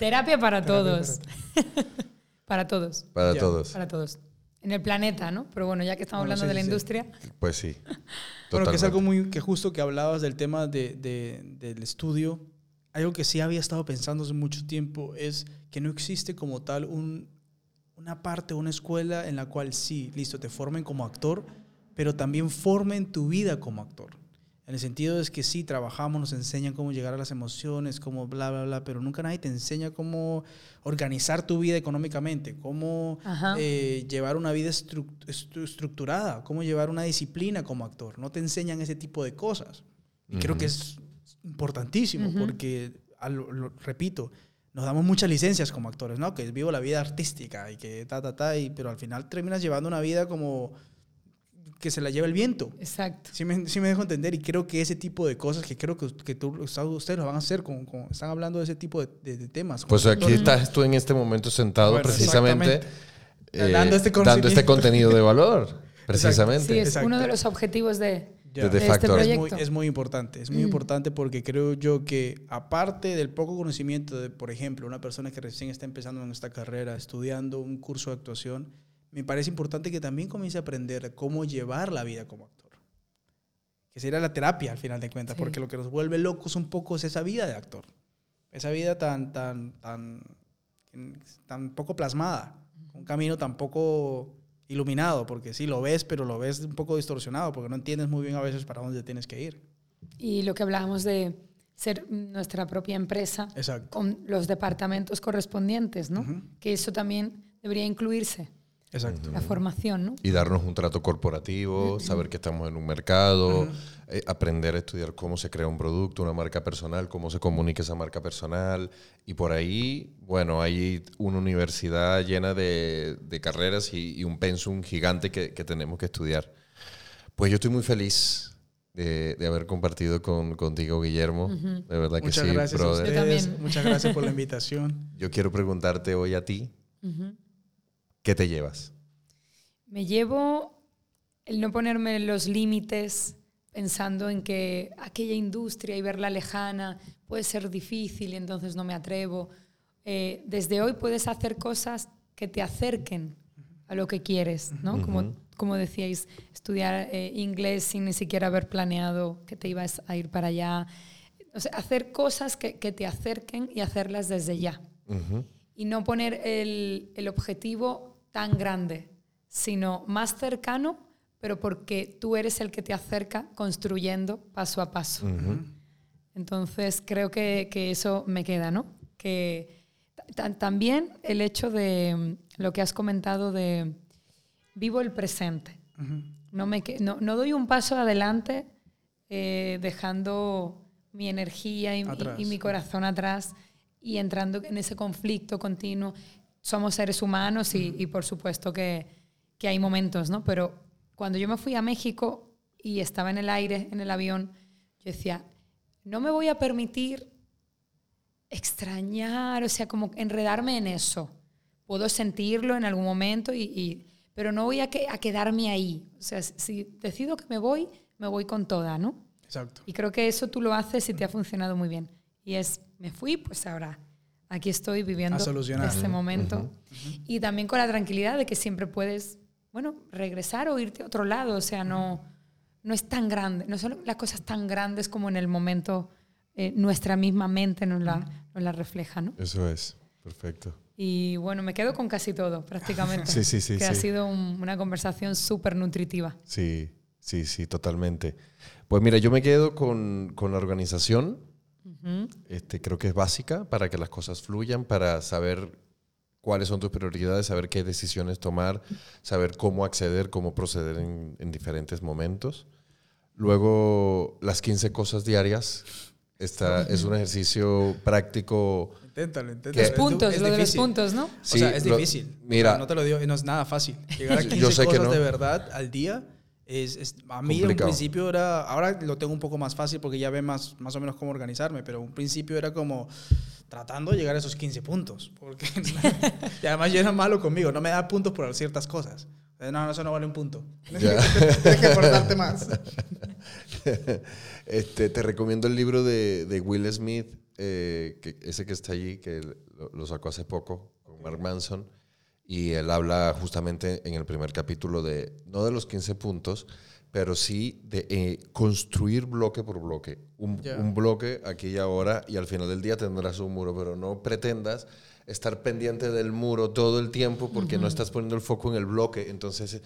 terapia para Terapia todos. para todos. Para Ya, todos. Para todos. En el planeta, ¿no? Pero bueno, ya que estamos Bueno, hablando sí, de la sí, industria, Pues sí. Bueno, que es algo muy que justo que hablabas del tema de, de- del estudio. Algo que sí había estado pensando hace mucho tiempo es que no existe como tal un, una parte, una escuela en la cual sí, listo, te formen como actor, pero también formen tu vida como actor. En el sentido es que sí, trabajamos, nos enseñan cómo llegar a las emociones, cómo bla, bla, bla, pero nunca nadie te enseña cómo organizar tu vida económicamente, cómo eh, llevar una vida estru- estru- estructurada, cómo llevar una disciplina como actor. No te enseñan ese tipo de cosas. Y creo que es importantísimo porque, lo- repito, nos damos muchas licencias como actores, ¿no? Que vivo la vida artística y que ta, ta, ta, y, pero al final terminas llevando una vida como que se la lleva el viento. exacto. Sí me, sí me dejo entender y creo que ese tipo de cosas que creo que, que tú- ustedes lo van a hacer, con, con- están hablando de ese tipo de, de- de temas. Pues aquí estás tú en este momento sentado Bueno, precisamente. Dando este dando este contenido de valor. Precisamente. Sí, es Exacto. uno de los objetivos de... De de este factor. Es muy, proyecto. es muy importante, es muy Mm. importante porque creo yo que aparte del poco conocimiento de, por ejemplo, una persona que recién está empezando en esta carrera, estudiando un curso de actuación, me parece importante que también comience a aprender cómo llevar la vida como actor. Que sería la terapia al final de cuentas, Sí. porque lo que nos vuelve locos un poco es esa vida de actor. Esa vida tan, tan, tan, tan poco plasmada, un camino tan poco iluminado, porque sí lo ves, pero lo ves un poco distorsionado, porque no entiendes muy bien a veces para dónde tienes que ir. Y lo que hablábamos de ser nuestra propia empresa Exacto. con los departamentos correspondientes, ¿no? Que eso también debería incluirse, Exacto. la formación, ¿no? Y darnos un trato corporativo, saber que estamos en un mercado, Ujú. eh, aprender a estudiar cómo se crea un producto, una marca personal, cómo se comunica esa marca personal. Y por ahí, bueno, hay una universidad llena de, de carreras y, y un pensum gigante que, que tenemos que estudiar. Pues yo estoy muy feliz de, de haber compartido con, contigo, Guillermo. Ujú. De verdad que Muchas sí, gracias a brother. Yo ustedes. también. Muchas gracias por la invitación. Yo quiero preguntarte hoy a ti, Ujú. ¿Qué te llevas? Me llevo el no ponerme los límites pensando en que aquella industria y verla lejana puede ser difícil y entonces no me atrevo. Eh, desde hoy puedes hacer cosas que te acerquen a lo que quieres, ¿no? Como, como decíais, estudiar eh, inglés sin ni siquiera haber planeado que te ibas a ir para allá. O sea, hacer cosas que, que te acerquen y hacerlas desde ya Ujú. Y no poner el, el objetivo tan grande, sino más cercano, pero porque tú eres el que te acerca construyendo paso a paso. Entonces creo que, que, eso me queda, ¿no? Que también el hecho de mm, lo que has comentado de vivo el presente. no, me, no, no, doy un paso adelante eh, dejando mi energía y, y, mi corazón atrás y entrando en ese conflicto continuo. Somos seres humanos y, y por supuesto que, que, hay momentos, ¿no? Pero cuando yo me fui a México y estaba en el aire, en el avión, yo decía, no me voy a permitir extrañar, o sea, como enredarme en eso. Puedo sentirlo en algún momento, y, pero no voy a, que, a quedarme ahí. O sea, si decido que me voy, me voy con toda, ¿no? Exacto. Y creo que eso tú lo haces y te ha funcionado muy bien. Y es, me fui, pues ahora aquí estoy viviendo este momento. Y también con la tranquilidad de que siempre puedes, bueno, regresar o irte a otro lado. O sea, no, no es tan grande, no son las cosas tan grandes como en el momento eh, nuestra misma mente nos la, nos la refleja, ¿no? Eso es, perfecto. Y bueno, me quedo con casi todo, prácticamente. sí, sí, sí. Que ha sido una conversación súper nutritiva. Sí, sí, sí, totalmente. Pues mira, yo me quedo con, con la organización. Este, creo que es básica para que las cosas fluyan, para saber cuáles son tus prioridades, saber qué decisiones tomar, saber cómo acceder, cómo proceder en, en diferentes momentos. Luego, las 15 cosas diarias Está, es un ejercicio práctico. Inténtalo, inténtalo. Los puntos, es lo de los puntos, ¿no? Sí, o sea, es difícil. mira. no te lo digo, no es nada fácil. Llegar a 15 yo sé cosas que no. de verdad al día es, es a mí en un principio era, ahora lo tengo un poco más fácil porque ya ve más, más o menos cómo organizarme, pero un principio era como tratando de llegar a esos 15 puntos. Porque, y además yo era malo conmigo, no me da puntos por ciertas cosas. No, no, eso no vale un punto. Tienes que portarte más. Este, te recomiendo el libro de, de Will Smith, eh, que, ese que está allí, que lo, sacó hace poco con Mark Manson. Y él habla justamente en el primer capítulo de, no de los 15 puntos, pero sí de eh, construir bloque por bloque. Un, un, bloque aquí y ahora, y al final del día tendrás un muro, pero no pretendas estar pendiente del muro todo el tiempo porque no estás poniendo el foco en el bloque. Entonces,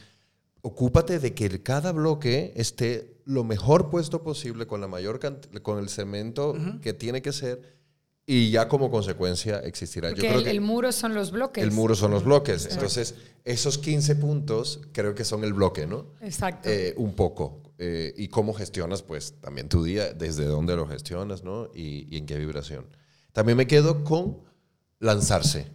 ocúpate de que cada bloque esté lo mejor puesto posible con la mayor con el cemento que tiene que ser y ya como consecuencia existirá. Yo creo el, que el muro son los bloques. El muro son los bloques. Entonces, esos 15 puntos creo que son el bloque, ¿no? Exacto. Eh, un poco. Eh, y cómo gestionas, pues, también tu día, desde dónde lo gestionas, ¿no? Y, y en qué vibración. También me quedo con lanzarse.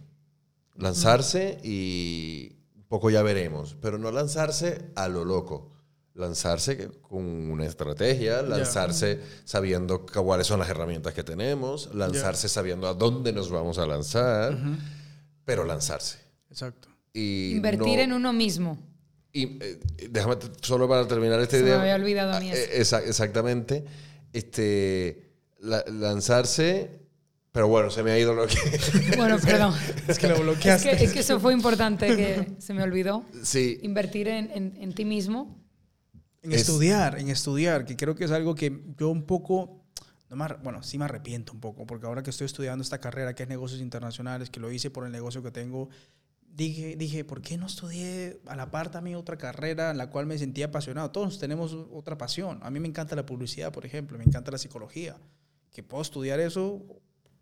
Lanzarse y un poco ya veremos, pero no lanzarse a lo loco. Lanzarse con una estrategia, lanzarse sabiendo cuáles son las herramientas que tenemos, lanzarse sabiendo a dónde nos vamos a lanzar, pero lanzarse. Exacto. Y Invertir en uno mismo. Y eh, déjame solo para terminar esta idea. Me había olvidado a mí. Ah, exactamente. Este, lanzarse pero bueno, se me ha ido lo que... Bueno, perdón. es que lo bloqueaste. Es que, eso fue importante, que se me olvidó. Sí. Invertir en, en, ti mismo. En estudiar, en estudiar, que creo que es algo que yo un poco... No bueno, sí me arrepiento un poco, porque ahora que estoy estudiando esta carrera, que es negocios internacionales, que lo hice por el negocio que tengo, dije, dije, ¿por qué no estudié a la par también otra carrera en la cual me sentía apasionado? Todos tenemos otra pasión. A mí me encanta la publicidad, por ejemplo, me encanta la psicología. Que puedo estudiar eso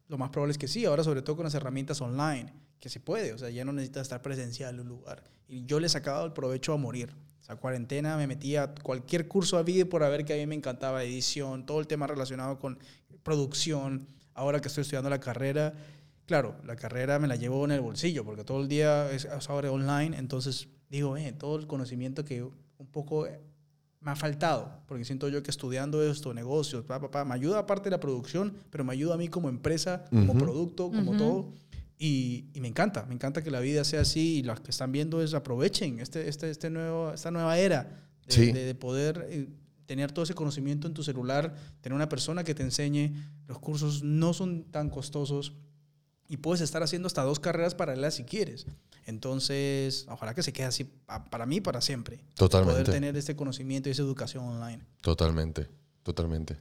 lo más probable es que sí, ahora sobre todo con las herramientas online, que se puede, o sea, ya no necesitas estar presencial en un lugar. Y yo le he sacado el provecho a morir. O sea, cuarentena me metía a cualquier curso a vida por haber que a mí me encantaba edición, todo el tema relacionado con producción. Ahora que estoy estudiando la carrera, claro, la carrera me la llevo en el bolsillo porque todo el día es ahora online, entonces digo, eh, todo el conocimiento que un poco me ha faltado, porque siento yo que estudiando esto, negocios, papá, me ayuda aparte de la producción, pero me ayuda a mí como empresa, como producto, como todo. Y, y, me encanta, me encanta que la vida sea así y los que están viendo es aprovechen este, este, este nuevo, esta nueva era de, de, poder eh, tener todo ese conocimiento en tu celular, tener una persona que te enseñe. Los cursos no son tan costosos y puedes estar haciendo hasta dos carreras paralelas si quieres. Entonces, ojalá que se quede así para mí para siempre. Totalmente. Poder tener este conocimiento y esa educación online. Totalmente, totalmente.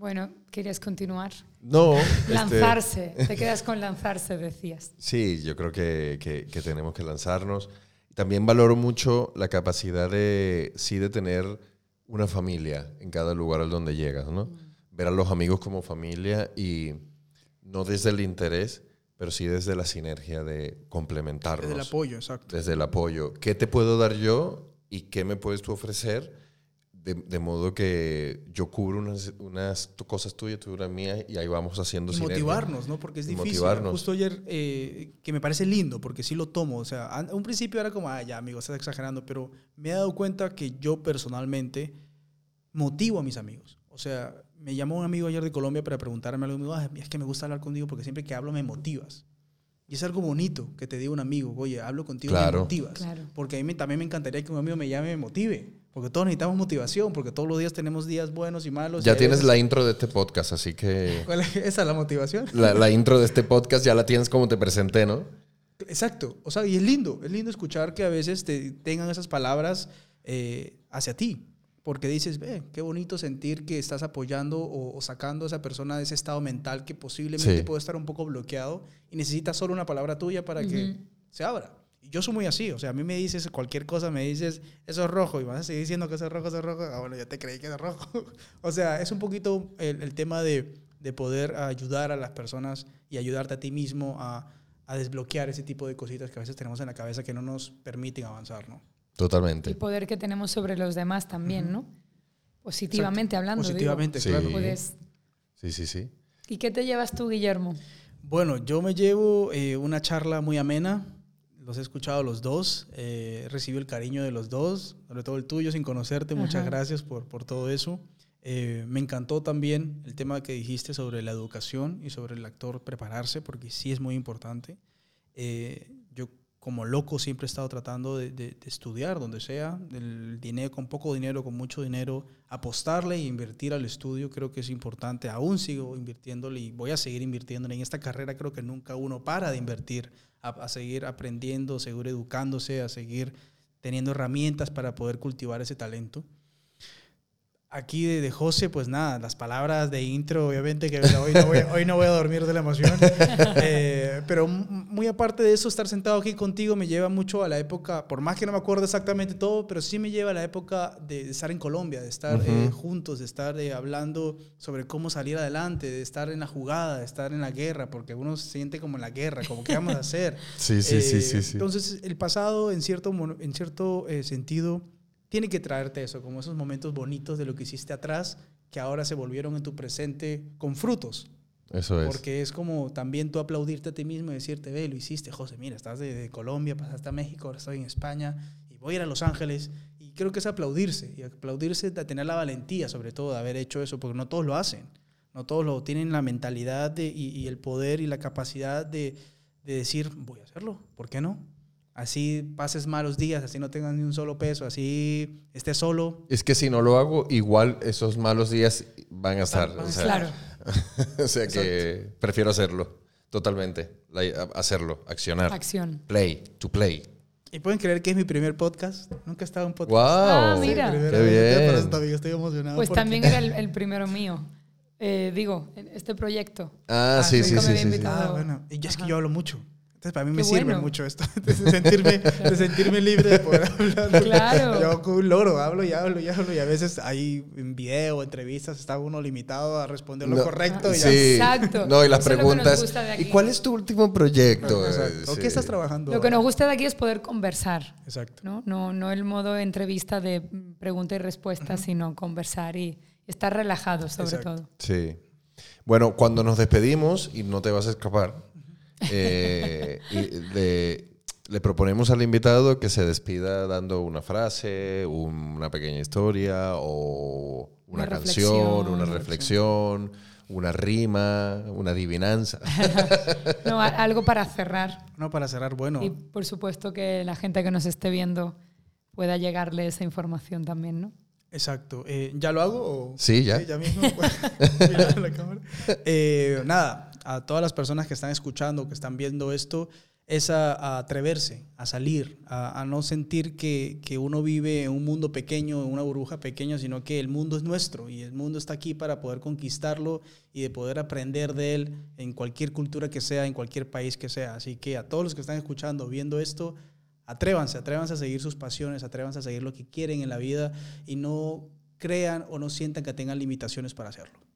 Bueno, ¿querías continuar? No. Este lanzarse. Te quedas con lanzarse, decías. Sí, yo creo que, que, tenemos que lanzarnos. también valoro mucho la capacidad de, sí, de tener una familia en cada lugar al donde llegas, ¿no? Mm. Ver a los amigos como familia y no desde el interés, pero sí desde la sinergia de complementarnos. Desde el apoyo, exacto. Desde el apoyo. ¿Qué te puedo dar yo y qué me puedes tú ofrecer? De, de modo que yo cubro unas, unas cosas tuyas, tú unas mías, y ahí vamos haciendo Y motivarnos, ¿no? Porque es Y difícil. motivarnos. Justo ayer, eh, que me parece lindo, porque sí lo tomo. O sea, a un principio era como, ah, ya, amigo, estás exagerando, pero me he dado cuenta que yo personalmente motivo a mis amigos. O sea, me llamó un amigo ayer de Colombia para preguntarme algo. y Me dijo, "Ah, es que me gusta hablar contigo porque siempre que hablo me motivas. Y es algo bonito que te diga un amigo, oye, hablo contigo y Claro. me motivas. Claro. Porque a mí me- también me encantaría que un amigo me llame y me motive. Porque todos necesitamos motivación, porque todos los días tenemos días buenos y malos. Ya tienes veces- la intro de este podcast, así que ¿Cuál es esa la motivación? la, la intro de este podcast ya la tienes como te presenté, ¿no? Exacto. O sea, y es lindo, es lindo escuchar que a veces te tengan esas palabras eh, hacia ti. Porque dices, ve, qué bonito sentir que estás apoyando o, o sacando a esa persona de ese estado mental que posiblemente Sí. puede estar un poco bloqueado y necesita solo una palabra tuya para que se abra. Y yo soy muy así, o sea, a mí me dices cualquier cosa, me dices, eso es rojo, y vas a seguir diciendo que eso es rojo, eso es rojo, ah, bueno, ya te creí que es rojo. o sea, es un poquito el, el tema de, de poder ayudar a las personas y ayudarte a ti mismo a, a desbloquear ese tipo de cositas que a veces tenemos en la cabeza que no nos permiten avanzar, ¿no? Totalmente. El poder que tenemos sobre los demás también, ¿no? Positivamente hablando. digo. Positivamente, Sí. claro. Puedes- Sí, sí, sí. ¿Y qué te llevas tú, Guillermo? Bueno, yo me llevo eh, una charla muy amena. Los he escuchado los dos. Eh, recibí el cariño de los dos, sobre todo el tuyo, sin conocerte. Muchas Ajá. gracias por, por todo eso. Eh, me encantó también el tema que dijiste sobre la educación y sobre el actor prepararse, porque sí es muy importante. Eh, yo como loco siempre he estado tratando de, de- de estudiar donde sea, el dinero, con poco dinero, con mucho dinero, apostarle e invertir al estudio creo que es importante. Aún sigo invirtiéndole y voy a seguir invirtiéndole. En esta carrera creo que nunca uno para de invertir, a, seguir aprendiendo, seguir educándose, a seguir teniendo herramientas para poder cultivar ese talento. Aquí de, de José, pues nada, las palabras de intro, obviamente que hoy no voy, hoy no voy a dormir de la emoción. Eh, pero muy aparte de eso, estar sentado aquí contigo me lleva mucho a la época, por más que no me acuerdo exactamente todo, pero sí me lleva a la época de, de estar en Colombia, de estar eh, Ujú. juntos, de estar eh, hablando sobre cómo salir adelante, de estar en la jugada, de estar en la guerra, porque uno se siente como en la guerra, como qué vamos a hacer. Sí, sí, sí, Eh, sí, sí. Entonces, el pasado, en cierto, en cierto eh, sentido, tiene que traerte eso, como esos momentos bonitos de lo que hiciste atrás, que ahora se volvieron en tu presente con frutos. Eso es. Porque es como también tú aplaudirte a ti mismo y decirte, ve, lo hiciste, José, mira, estás de, de Colombia, pasaste a México, ahora estoy en España y voy a ir a Los Ángeles. Y creo que es aplaudirse, y aplaudirse de tener la valentía, sobre todo, de haber hecho eso, porque no todos lo hacen. No todos lo tienen la mentalidad de- y, y el poder y la capacidad de, de decir, voy a hacerlo, ¿por qué no? Así pases malos días, así no tengas ni un solo peso, así estés solo. Es que si no lo hago, igual esos malos días van a estar. Van a o sea, Claro. o sea que prefiero hacerlo. Totalmente. Hacerlo, accionar. Acción. Play, to play. Y pueden creer que es mi primer podcast. Nunca he estado en un podcast. ¡Wow! Ah, mira. ¡Qué bien! estoy emocionado. Pues porque- también era el, el primero mío. Eh, digo, este proyecto. Ah, Ah, sí, sí, sí, sí, sí. invitado. Ah, bueno. Y ya es que yo hablo mucho. Entonces, para mí me sirve bueno. mucho esto. De sentirme, de sentirme libre de poder hablar. Claro. Yo con un loro hablo y hablo y hablo. Y a veces ahí en video, entrevistas, está uno limitado a responder lo No, correcto. Y ya. sí. Exacto. No, y las Eso preguntas. ¿Y cuál es tu último proyecto? Exacto. ¿O Sí. ¿Qué estás trabajando? Lo que nos gusta de aquí es poder conversar. Exacto. ¿no? No, no el modo de entrevista de pregunta y respuesta, sino conversar y estar relajado sobre Exacto. todo. Sí. Bueno, cuando nos despedimos y no te vas a escapar, eh, y le, le proponemos al invitado que se despida dando una frase, un- una pequeña historia o una, Una canción, reflexión. una reflexión, una rima, una adivinanza. No, a- algo para cerrar. No, para cerrar, bueno. Y por supuesto que la gente que nos esté viendo pueda llegarle esa información también, ¿no? Exacto. Eh, ¿Ya lo hago? o- Sí, ya. ya mismo. La cámara. Eh, nada, a todas las personas que están escuchando, que están viendo esto, es atreverse, a salir, a, a no sentir que, que uno vive en un mundo pequeño, en una burbuja pequeña, sino que el mundo es nuestro y el mundo está aquí para poder conquistarlo y de poder aprender de él en cualquier cultura que sea, en cualquier país que sea. Así que a todos los que están escuchando, viendo esto, atrévanse, atrévanse a seguir sus pasiones, atrévanse a seguir lo que quieren en la vida y no crean o no sientan que tengan limitaciones para hacerlo.